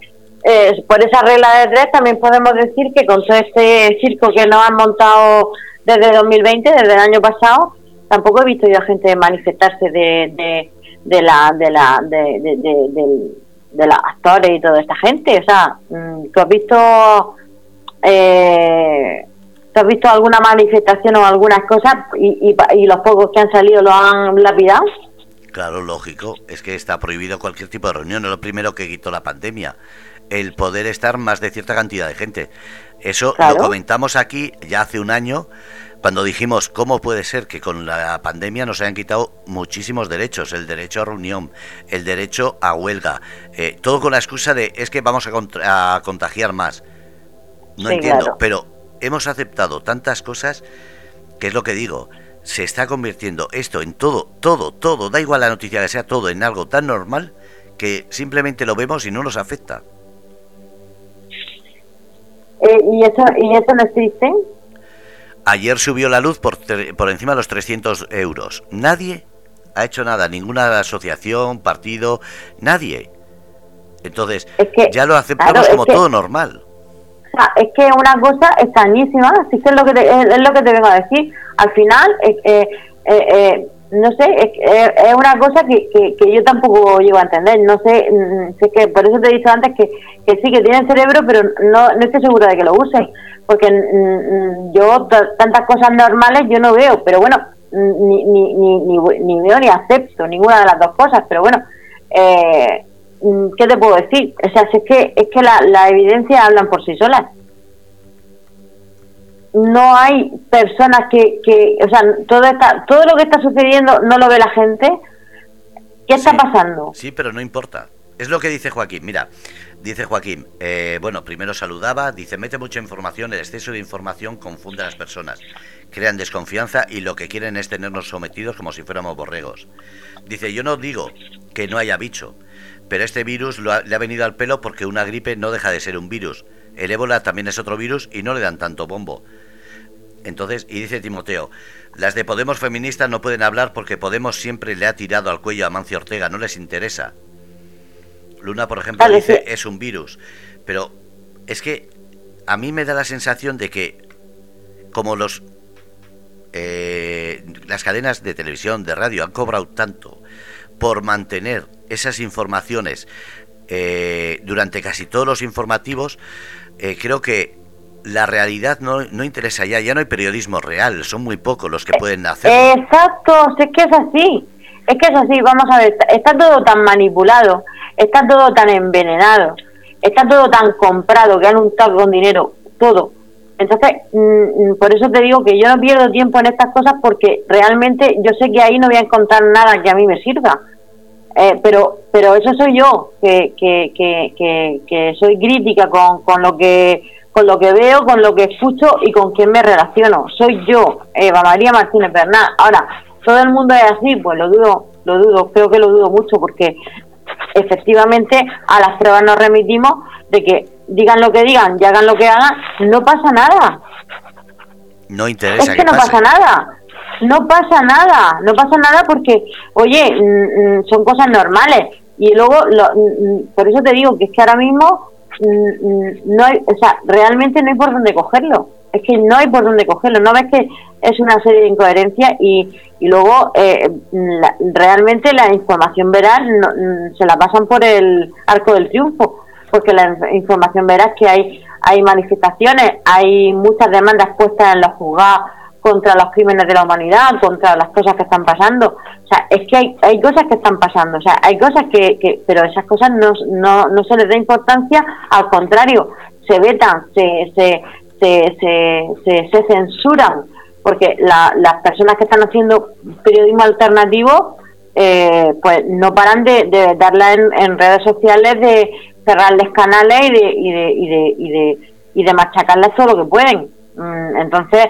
eh, por esa regla de tres también podemos decir que con todo este circo que nos han montado desde 2020, desde el año pasado, tampoco he visto yo a gente manifestarse de, de, la de la de, de, los actores y toda esta gente. O sea, mm, ¿tú has visto eh, has visto alguna manifestación o algunas cosas y, y, y los pocos que han salido lo han lapidado? Claro, lógico, es que está prohibido cualquier tipo de reunión, es lo primero que quitó la pandemia el poder estar más de cierta cantidad de gente. Eso lo comentamos aquí ya hace un año, cuando dijimos cómo puede ser que con la pandemia nos hayan quitado muchísimos derechos, el derecho a reunión, el derecho a huelga, eh, todo con la excusa de es que vamos a, contagiar más. No entiendo, pero hemos aceptado tantas cosas que es lo que digo, se está convirtiendo esto en todo, todo, todo, da igual la noticia que sea todo, en algo tan normal que simplemente lo vemos y no nos afecta. Eh, ¿y, eso, ¿Y eso no existe? Ayer subió la luz por, por encima de los 300 euros. Nadie ha hecho nada, ninguna asociación, partido, nadie. Entonces, ya lo aceptamos como todo normal. es que una cosa extrañísima, así que es lo que te, es, lo que te vengo a decir. Al final, eh, eh, eh no sé, es, una cosa que, que, yo tampoco llego a entender. No sé, mm, sé que por eso te he dicho antes que, que sí, que tienen cerebro, pero no, no estoy segura de que lo usen. Porque yo tantas cosas normales yo no veo, pero bueno, ni, ni, ni, ni, veo ni acepto ninguna de las dos cosas. Pero bueno, eh, ¿qué te puedo decir? O sea, es que, es que la, la evidencia hablan por sí solas no hay personas que, que o sea, todo, está, todo lo que está sucediendo no lo ve la gente. ¿Qué está pasando? Sí, pero no importa. Es lo que dice Joaquín. Mira, dice Joaquín, eh, bueno, primero saludaba, dice, mete mucha información, el exceso de información confunde a las personas, crean desconfianza y lo que quieren es tenernos sometidos como si fuéramos borregos. Dice, yo no digo que no haya bicho, pero este virus le ha venido al pelo porque una gripe no deja de ser un virus. El ébola también es otro virus y no le dan tanto bombo. Entonces, y dice Timoteo, las de Podemos feministas no pueden hablar porque Podemos siempre le ha tirado al cuello a Mancio Ortega, no les interesa. Luna, por ejemplo, dice, es un virus. Pero es que a mí me da la sensación de que, como los eh, las cadenas de televisión, de radio han cobrado tanto por mantener esas informaciones eh, durante casi todos los informativos, eh, creo que la realidad no, no interesa ya, ya no hay periodismo real, son muy pocos los que pueden hacer. Exacto, es que es así, es que es así, vamos a ver, está todo tan manipulado, está todo tan envenenado, está todo tan comprado, que han untado con dinero, todo. Entonces, mm, mm, por eso te digo que yo no pierdo tiempo en estas cosas porque realmente yo sé que ahí no voy a encontrar nada que a mí me sirva. Eh, pero pero eso soy yo, que, que, que, que, soy crítica con, con lo que con lo que veo, con lo que escucho y con quién me relaciono. Soy yo, Eva María Martínez Bernal. Ahora, ¿todo el mundo es así? Pues lo dudo, lo dudo, creo que lo dudo mucho porque efectivamente a las pruebas nos remitimos de que digan lo que digan y hagan lo que hagan, no pasa nada. No interesa. Es que, no pasa nada. No pasa nada, no pasa nada porque, oye, mm, mm, son cosas normales Y luego, por eso te digo que es que ahora mismo no hay, o sea, realmente no hay por dónde cogerlo. Es que no hay por dónde cogerlo. No ves que es una serie de incoherencias y, y luego eh, realmente la información veraz se la pasan por el arco del triunfo, porque la información veraz que hay hay manifestaciones, hay muchas demandas puestas en los juzgados contra los crímenes de la humanidad, contra las cosas que están pasando. O sea, es que hay, hay cosas que están pasando, o sea, hay cosas que, que pero esas cosas no, no, no se les da importancia, al contrario, se vetan, se, se, se, se, se, censuran, porque las personas que están haciendo periodismo alternativo, eh, pues no paran de, de darla en, en redes sociales, de cerrarles canales y de, y de, y de, y de, y de machacarles todo lo que pueden. Mm, entonces,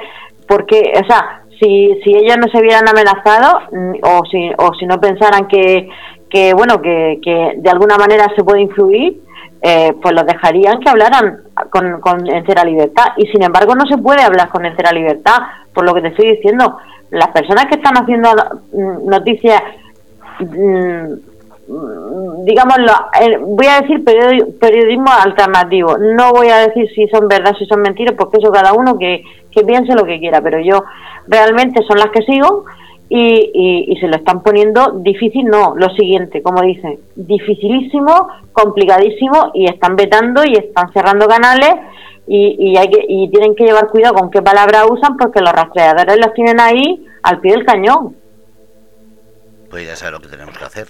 porque, o sea, si, si ellos no se vieran amenazados mm, o si, o si no pensaran que, que bueno, que, que de alguna manera se puede influir, eh, pues los dejarían que hablaran con, con entera libertad. Y sin embargo no se puede hablar con entera libertad, por lo que te estoy diciendo. Las personas que están haciendo mm, noticias Mm, digámoslo, voy a decir periodismo alternativo. No voy a decir si son verdad, si son mentiras, porque eso cada uno que, que piense lo que quiera, pero yo realmente son las que sigo y, y, se lo están poniendo difícil, no, lo siguiente, como dicen, dificilísimo, complicadísimo y están vetando y están cerrando canales y, y, hay que, y tienen que llevar cuidado con qué palabras usan porque los rastreadores los tienen ahí al pie del cañón. Pues ya sabes lo que tenemos que hacer.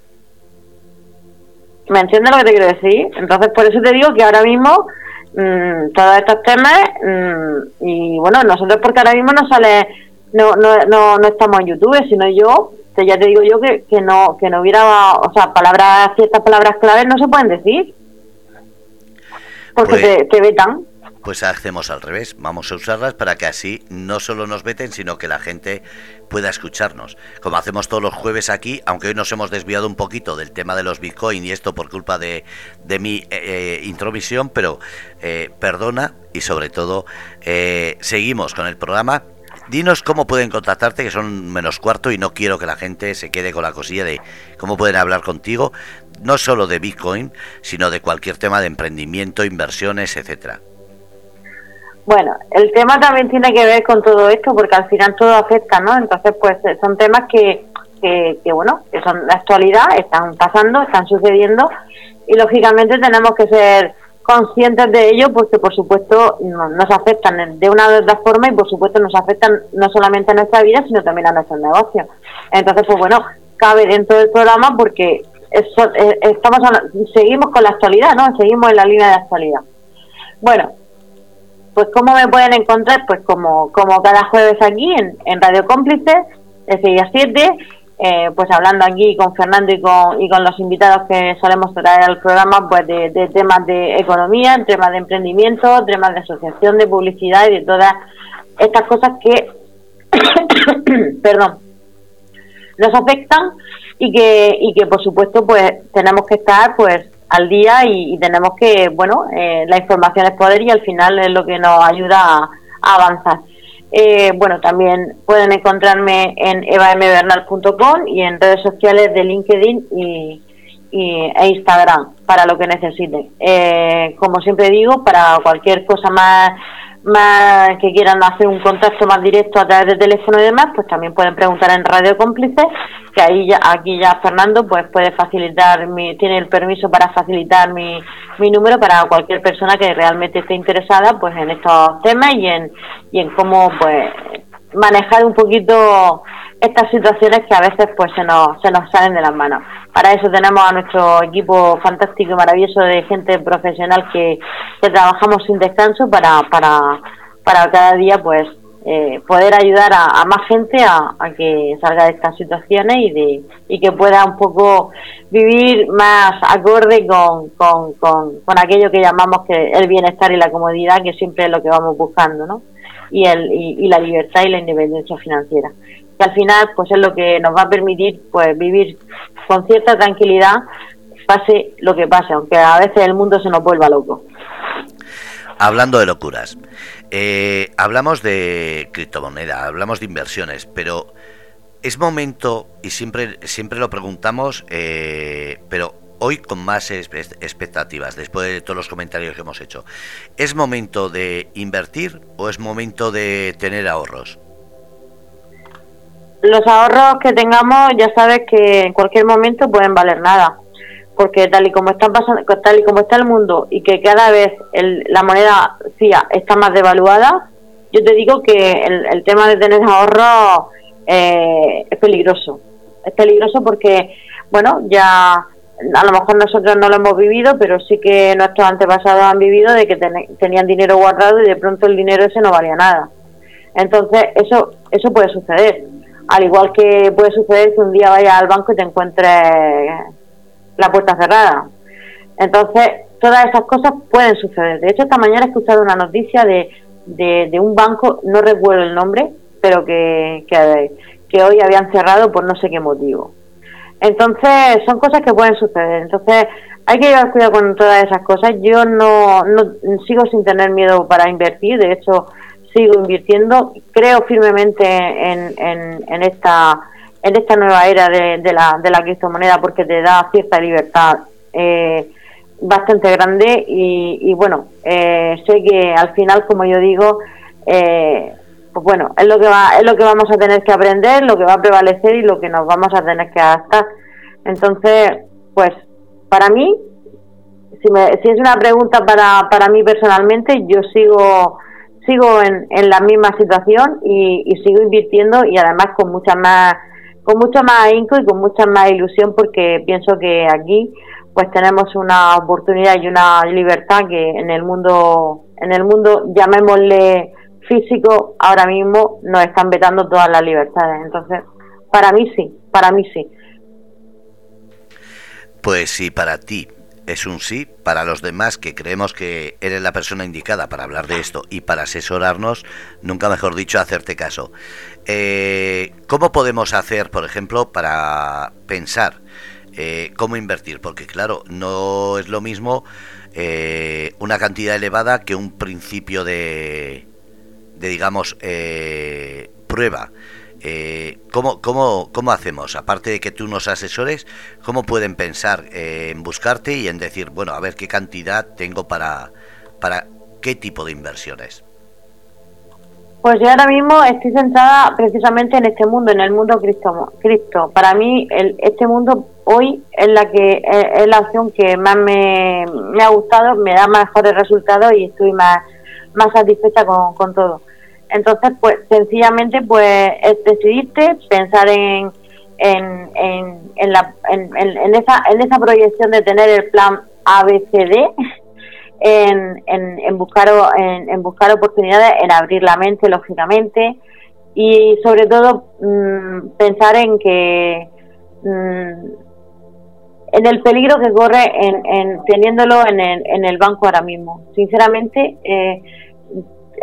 ¿Me entiendes lo que te quiero decir? Entonces, por eso te digo que ahora mismo mmm, todos estos temas, mmm, y bueno, nosotros porque ahora mismo no sale, no, no, no, no estamos en YouTube, sino yo, que ya te digo yo que, que no que no hubiera, o sea, palabras, ciertas palabras claves no se pueden decir. Porque pues te, te vetan pues hacemos al revés, vamos a usarlas para que así no solo nos veten, sino que la gente pueda escucharnos. Como hacemos todos los jueves aquí, aunque hoy nos hemos desviado un poquito del tema de los Bitcoin y esto por culpa de, de mi eh, eh, introvisión, pero eh, perdona y sobre todo seguimos con el programa. Dinos cómo pueden contactarte, que son menos cuarto y no quiero que la gente se quede con la cosilla de cómo pueden hablar contigo, no solo de Bitcoin, sino de cualquier tema de emprendimiento, inversiones, etcétera. Bueno, el tema también tiene que ver con todo esto porque al final todo afecta, ¿no? Entonces, pues son temas que, que, bueno, que son la actualidad, están pasando, están sucediendo y lógicamente tenemos que ser conscientes de ello porque por supuesto nos afectan de una u otra forma y por supuesto nos afectan no solamente a nuestra vida sino también a nuestros negocios. Entonces, pues bueno, cabe dentro del programa porque eso, eh, estamos seguimos con la actualidad, ¿no? Seguimos en la línea de actualidad. Bueno, pues ¿cómo me pueden encontrar? Pues como, como cada jueves aquí en, en Radio Cómplices, de 6 a 7, eh, pues hablando aquí con Fernando y con, y con los invitados que solemos traer al programa, pues de, temas de economía, temas de emprendimiento, temas de asociación, de publicidad y de todas estas cosas que, perdón, nos afectan y que, y que por supuesto pues tenemos que estar pues al día y, tenemos que, bueno, eh, la información es poder y al final es lo que nos ayuda a, avanzar. Eh, bueno, también pueden encontrarme en evambernal.com y en redes sociales de LinkedIn y, e Instagram para lo que necesiten. Eh, como siempre digo, para cualquier cosa más más que quieran hacer un contacto más directo a través de teléfono y demás, pues también pueden preguntar en Radio Cómplice, que ahí ya, aquí ya Fernando pues puede facilitar, mi, tiene el permiso para facilitar mi, mi número para cualquier persona que realmente esté interesada pues en estos temas y en, y en cómo pues manejar un poquito estas situaciones que a veces pues se nos, se nos salen de las manos. Para eso tenemos a nuestro equipo fantástico y maravilloso de gente profesional que, trabajamos sin descanso para, para, para cada día pues eh, poder ayudar a, más gente a, que salga de estas situaciones y de y que pueda un poco vivir más acorde con, con, con, con aquello que llamamos que el bienestar y la comodidad que siempre es lo que vamos buscando ¿no? y, el, y la libertad y la independencia financiera que al final pues es lo que nos va a permitir pues vivir con cierta tranquilidad pase lo que pase, aunque a veces el mundo se nos vuelva loco. Hablando de locuras, eh, hablamos de criptomoneda, hablamos de inversiones, pero es momento, y siempre, siempre lo preguntamos, eh, pero hoy con más expectativas, después de todos los comentarios que hemos hecho. ¿Es momento de invertir o es momento de tener ahorros? Los ahorros que tengamos ya sabes que en cualquier momento pueden valer nada, porque tal y como está pasando, tal y como está el mundo y que cada vez la moneda FIA está más devaluada, yo te digo que el, tema de tener ahorros eh, es peligroso. Es peligroso porque, bueno, ya a lo mejor nosotros no lo hemos vivido, pero sí que nuestros antepasados han vivido de que tenían dinero guardado y de pronto el dinero ese no valía nada. Entonces, eso, eso puede suceder. Al igual que puede suceder que un día vayas al banco y te encuentres la puerta cerrada. Entonces, todas esas cosas pueden suceder. De hecho, esta mañana he escuchado una noticia de, de, un banco, no recuerdo el nombre, pero que, que, que hoy habían cerrado por no sé qué motivo. Entonces, son cosas que pueden suceder. Entonces, hay que llevar cuidado con todas esas cosas. Yo no, no sigo sin tener miedo para invertir. De hecho, sigo invirtiendo. Creo firmemente en, en, esta en esta nueva era de, la, de la criptomoneda porque te da cierta libertad eh, bastante grande y, bueno, eh, sé que al final, como yo digo, eh, pues bueno, es lo que va, es lo que vamos a tener que aprender, lo que va a prevalecer y lo que nos vamos a tener que adaptar. Entonces, pues para mí, si, me, si es una pregunta para, para mí personalmente, yo sigo sigo en, en la misma situación y, sigo invirtiendo y además con mucha más con mucho más ahínco y con mucha más ilusión porque pienso que aquí pues tenemos una oportunidad y una libertad que en el mundo en el mundo llamémosle físico ahora mismo nos están vetando todas las libertades. Entonces para mí sí para mí sí. Pues sí para ti es un sí. Para los demás que creemos que eres la persona indicada para hablar de esto y para asesorarnos, nunca mejor dicho, hacerte caso. Eh, ¿Cómo podemos hacer, por ejemplo, para pensar eh, cómo invertir? Porque claro, no es lo mismo eh, una cantidad elevada que un principio de, de digamos, prueba. Eh, ¿cómo, cómo, cómo, hacemos? Aparte de que tú nos asesores, ¿cómo pueden pensar eh, en buscarte y en decir, bueno, a ver qué cantidad tengo para, para qué tipo de inversiones? Pues yo ahora mismo estoy centrada precisamente en este mundo, en el mundo cripto. cripto. Para mí, el, este mundo hoy es la que es, la opción que más me, me, ha gustado, me da mejores resultados y estoy más, más satisfecha con, con todo. Entonces, pues sencillamente, pues es decidirte, pensar en, en, en, en, la, en, en, esa, en esa proyección de tener el plan ABCD, en, en, en, buscar, en, en buscar oportunidades, en abrir la mente, lógicamente, y sobre todo mm, pensar en que mm, en el peligro que corre en, en teniéndolo en el, en el banco ahora mismo. Sinceramente, eh,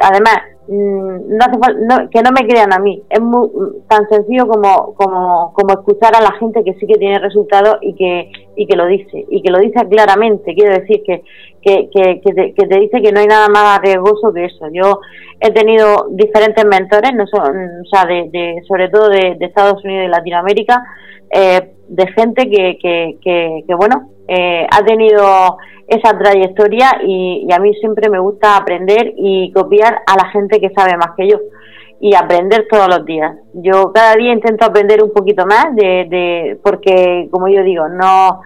además, Mm, no que no me crean a mí. Es muy, tan sencillo como, como, como escuchar a la gente que sí que tiene resultados y que, y que lo dice, y que lo dice claramente. Quiero decir que, que, que, que, te, que te dice que no hay nada más arriesgoso que eso. Yo he tenido diferentes mentores, no son, o sea, de, sobre todo de, de Estados Unidos y Latinoamérica, eh, de gente que, que, que bueno, eh, ha tenido esa trayectoria y, a mí siempre me gusta aprender y copiar a la gente que sabe más que yo y aprender todos los días. Yo cada día intento aprender un poquito más de, porque como yo digo, no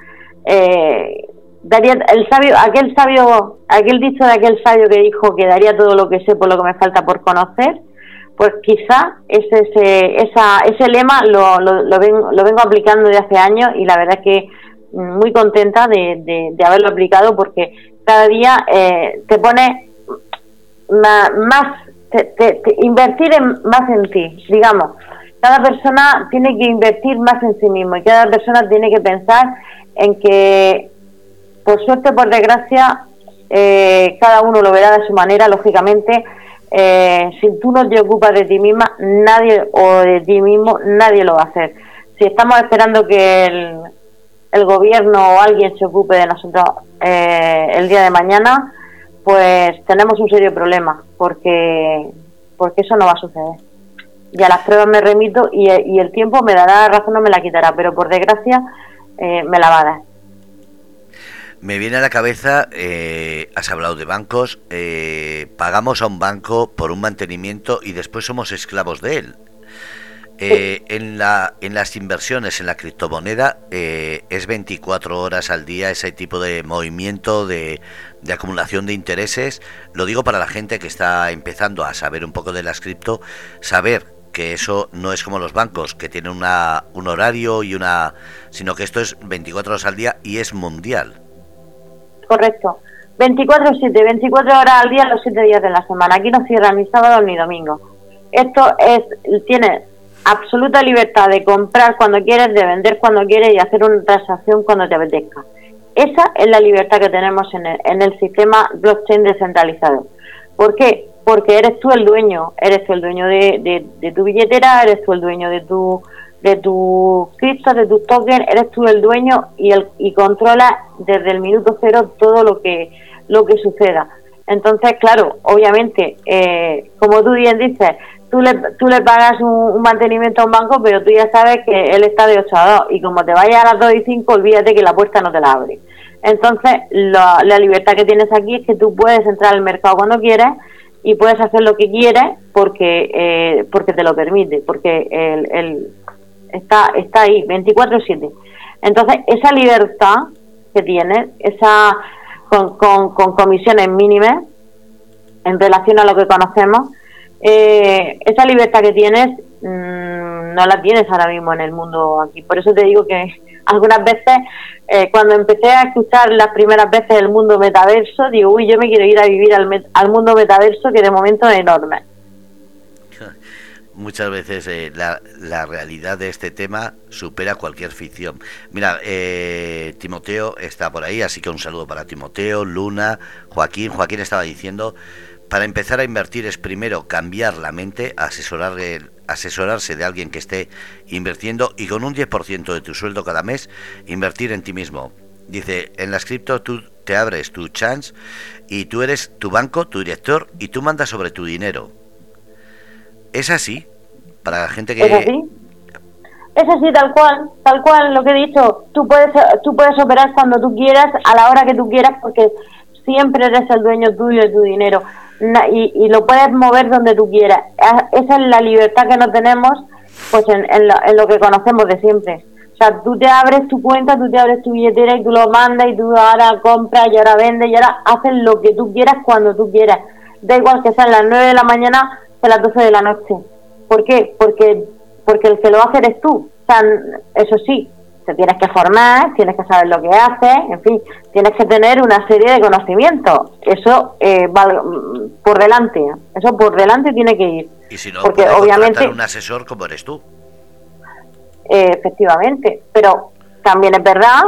eh, daría el sabio, aquel sabio, aquel dicho de aquel sabio que dijo que daría todo lo que sé por lo que me falta por conocer, pues quizá ese, ese, esa, ese lema lo, lo, lo, vengo, lo vengo aplicando de hace años y la verdad es que muy contenta de, de, haberlo aplicado porque cada día eh, te pone más, te, invertir en, más en ti, digamos. Cada persona tiene que invertir más en sí mismo y cada persona tiene que pensar en que, por suerte, por desgracia, eh, cada uno lo verá de su manera, lógicamente. Eh, si tú no te ocupas de ti misma, nadie o de ti mismo, nadie lo va a hacer. Si estamos esperando que el, el gobierno o alguien se ocupe de nosotros eh, el día de mañana, pues tenemos un serio problema, porque, porque eso no va a suceder. Y a las pruebas me remito y, el tiempo me dará razón, no me la quitará, pero por desgracia eh, me la va a dar. Me viene a la cabeza, eh, has hablado de bancos, eh, pagamos a un banco por un mantenimiento y después somos esclavos de él. Eh, en, la, en las inversiones, en la criptomoneda, es 24 horas al día ese tipo de movimiento de, de, acumulación de intereses. Lo digo para la gente que está empezando a saber un poco de las cripto, saber que eso no es como los bancos, que tienen una, un horario y una... sino que esto es 24 horas al día y es mundial correcto. 24-7, 24 horas al día, los 7 días de la semana. Aquí no cierran ni sábado ni domingo. Esto es, tiene absoluta libertad de comprar cuando quieres, de vender cuando quieres y hacer una transacción cuando te apetezca. Esa es la libertad que tenemos en el, en el sistema blockchain descentralizado. ¿Por qué? Porque eres tú el dueño, eres tú el dueño de, de tu billetera, eres tú el dueño de tu de tu cripto, de tus tokens, eres tú el dueño y el y controlas desde el minuto cero todo lo que lo que suceda. Entonces, claro, obviamente, eh, como tú bien dices, tú le, tú le pagas un, mantenimiento a un banco, pero tú ya sabes que él está de 8 a 2 y como te vayas a las 2 y 5, olvídate que la puerta no te la abre. Entonces, la, libertad que tienes aquí es que tú puedes entrar al mercado cuando quieres y puedes hacer lo que quieres porque eh, porque te lo permite, porque el, el, está, está ahí, 24-7. Entonces, esa libertad que tienes, esa con, con, comisiones mínimas en relación a lo que conocemos, eh, esa libertad que tienes mm, no la tienes ahora mismo en el mundo aquí. Por eso te digo que algunas veces, eh, cuando empecé a escuchar las primeras veces el mundo metaverso, digo, uy, yo me quiero ir a vivir al, al mundo metaverso que de momento es enorme muchas veces eh, la, la, realidad de este tema supera cualquier ficción. Mira, Timoteo está por ahí, así que un saludo para Timoteo, Luna, Joaquín. Joaquín estaba diciendo, para empezar a invertir es primero cambiar la mente, asesorar asesorarse de alguien que esté invirtiendo y con un 10% de tu sueldo cada mes, invertir en ti mismo. Dice, en las cripto tú te abres tu chance y tú eres tu banco, tu director y tú mandas sobre tu dinero ¿Es así? Para la gente que... ¿Es así? Es así, tal cual, tal cual, lo que he dicho. Tú puedes, tú puedes operar cuando tú quieras, a la hora que tú quieras, porque siempre eres el dueño tuyo de tu dinero y, y lo puedes mover donde tú quieras. Esa es la libertad que no tenemos pues en, en, lo, que conocemos de siempre. O sea, tú te abres tu cuenta, tú te abres tu billetera y tú lo mandas y tú ahora compras y ahora vendes y ahora haces lo que tú quieras cuando tú quieras. Da igual que sean las 9 de la mañana a las 12 de la noche. ¿Por qué? Porque, porque el que lo hace eres tú. O sea, eso sí, te tienes que formar, tienes que saber lo que haces, en fin, tienes que tener una serie de conocimientos. Eso eh, va por delante, eso por delante tiene que ir. Y si no, porque obviamente un asesor como eres tú. Eh, efectivamente, pero también es verdad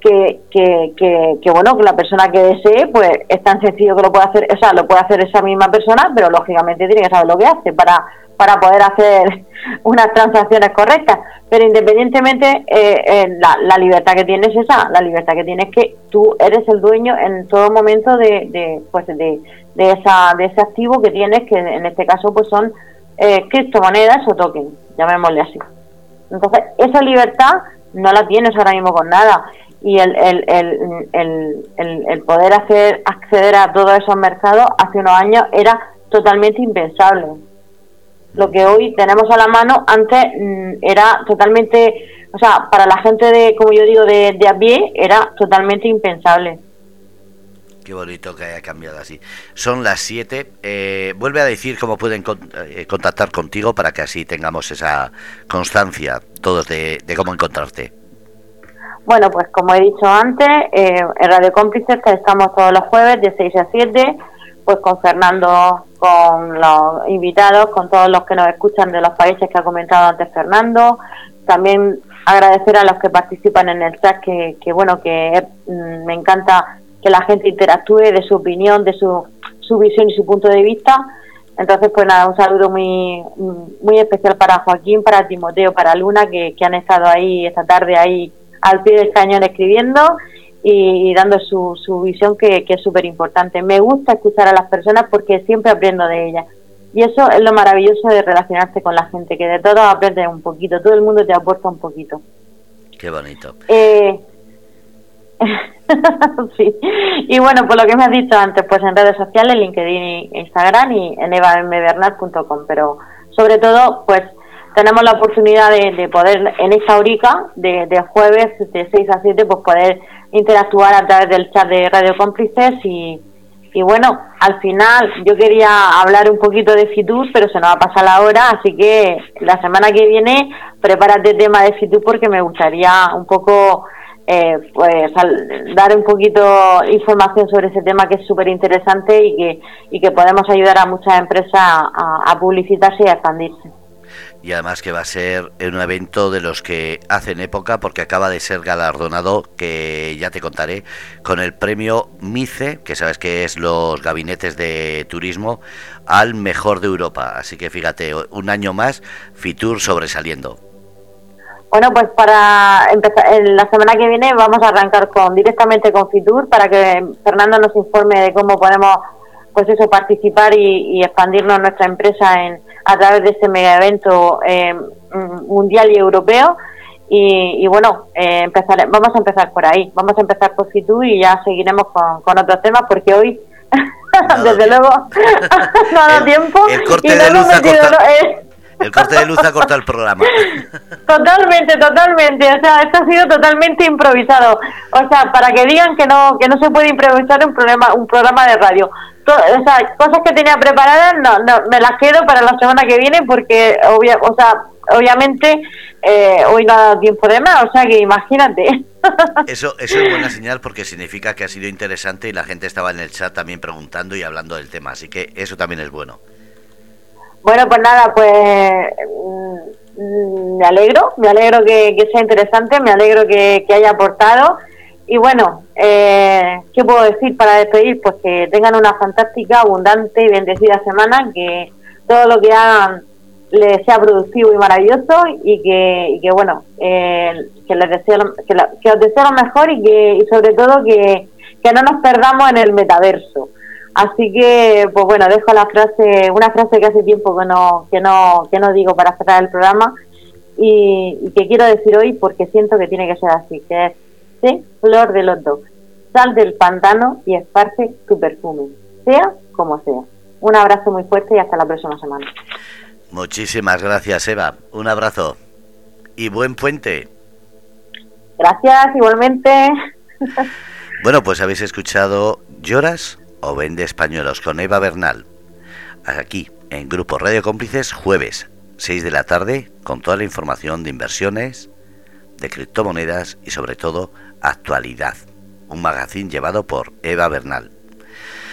que, que, que, bueno, que la persona que desee, pues es tan sencillo que lo puede hacer, o sea, lo puede hacer esa misma persona, pero lógicamente tiene que saber lo que hace para, para poder hacer unas transacciones correctas. Pero independientemente, eh, eh, la, la, libertad que tienes es esa, la libertad que tienes es que tú eres el dueño en todo momento de, de pues de, de, esa, de ese activo que tienes, que en este caso pues son eh, criptomonedas o tokens, llamémosle así. Entonces, esa libertad no la tienes ahora mismo con nada y el, el, el, el, el, poder hacer acceder a todos esos mercados hace unos años era totalmente impensable. Lo que hoy tenemos a la mano antes mm, era totalmente, o sea, para la gente de, como yo digo, de, de a pie, era totalmente impensable. Qué bonito que haya cambiado así. Son las 7. Eh, vuelve a decir cómo pueden eh, contactar contigo para que así tengamos esa constancia todos de, de cómo encontrarte. Bueno, pues como he dicho antes, eh, en Radio Cómplices estamos todos los jueves de 6 a 7, pues con Fernando, con los invitados, con todos los que nos escuchan de los países que ha comentado antes Fernando. También agradecer a los que participan en el chat, que, que bueno, que mm, me encanta que la gente interactúe de su opinión, de su, su visión y su punto de vista. Entonces, pues nada, un saludo muy, muy especial para Joaquín, para Timoteo, para Luna, que, que han estado ahí esta tarde ahí al pie del cañón escribiendo y, dando su, su visión que, es súper importante. Me gusta escuchar a las personas porque siempre aprendo de ellas. Y eso es lo maravilloso de relacionarse con la gente, que de todo aprendes un poquito, todo el mundo te aporta un poquito. Qué bonito. Eh, sí. Y bueno, por lo que me has dicho antes, pues en redes sociales, LinkedIn, Instagram y en evambernal.com. Pero sobre todo, pues tenemos la oportunidad de, poder en esta horica de, de, jueves de 6 a 7, pues poder interactuar a través del chat de Radio Cómplices y, bueno, al final yo quería hablar un poquito de Fitur, pero se nos va a pasar la hora, así que la semana que viene prepárate tema de Fitur porque me gustaría un poco eh, pues dar un poquito información sobre ese tema que es súper interesante y que, y que podemos ayudar a muchas empresas a, a publicitarse y a expandirse y además que va a ser un evento de los que hacen época porque acaba de ser galardonado, que ya te contaré, con el premio MICE, que sabes que es los gabinetes de turismo, al mejor de Europa. Así que fíjate, un año más, Fitur sobresaliendo. Bueno, pues para empezar, en la semana que viene vamos a arrancar con directamente con Fitur para que Fernando nos informe de cómo podemos pues eso participar y, y expandirnos nuestra empresa en a través de este mega evento eh, mundial y europeo. Y, bueno, eh, empezar, vamos a empezar por ahí, vamos a empezar por Fitur y ya seguiremos con, con otros temas porque hoy, desde luego, no ha dado tiempo. El corte, de luz el corte de luz ha cortado el programa. Totalmente, totalmente. O sea, esto ha sido totalmente improvisado. O sea, para que digan que no que no se puede improvisar un programa un programa de radio o sea, cosas que tenía preparadas no, no, me las quedo para la semana que viene porque obvia, o sea, obviamente eh, hoy no ha dado tiempo de más, o sea que imagínate. Eso, eso es buena señal porque significa que ha sido interesante y la gente estaba en el chat también preguntando y hablando del tema, así que eso también es bueno. Bueno, pues nada, pues mm, me alegro, me alegro que, sea interesante, me alegro que, que haya aportado y bueno, eh, ¿qué puedo decir para despedir? Pues que tengan una fantástica, abundante y bendecida semana, que todo lo que hagan les sea productivo y maravilloso y que, que bueno, eh, que les deseo, que, que, os deseo lo mejor y que y sobre todo que, que no nos perdamos en el metaverso. Así que, pues bueno, dejo la frase, una frase que hace tiempo que no, que no, que no digo para cerrar el programa y, y que quiero decir hoy porque siento que tiene que ser así, que es flor de loto, sal del pantano y esparce tu perfume, sea como sea. Un abrazo muy fuerte y hasta la próxima semana. Muchísimas gracias, Eva. Un abrazo y buen puente. Gracias, igualmente. Bueno, pues habéis escuchado Lloras o Vende Españolos con Eva Bernal. Aquí, en Grupo Radio Cómplices, jueves, 6 de la tarde, con toda la información de inversiones, de criptomonedas y sobre todo actualidad. Un magazín llevado por Eva Bernal.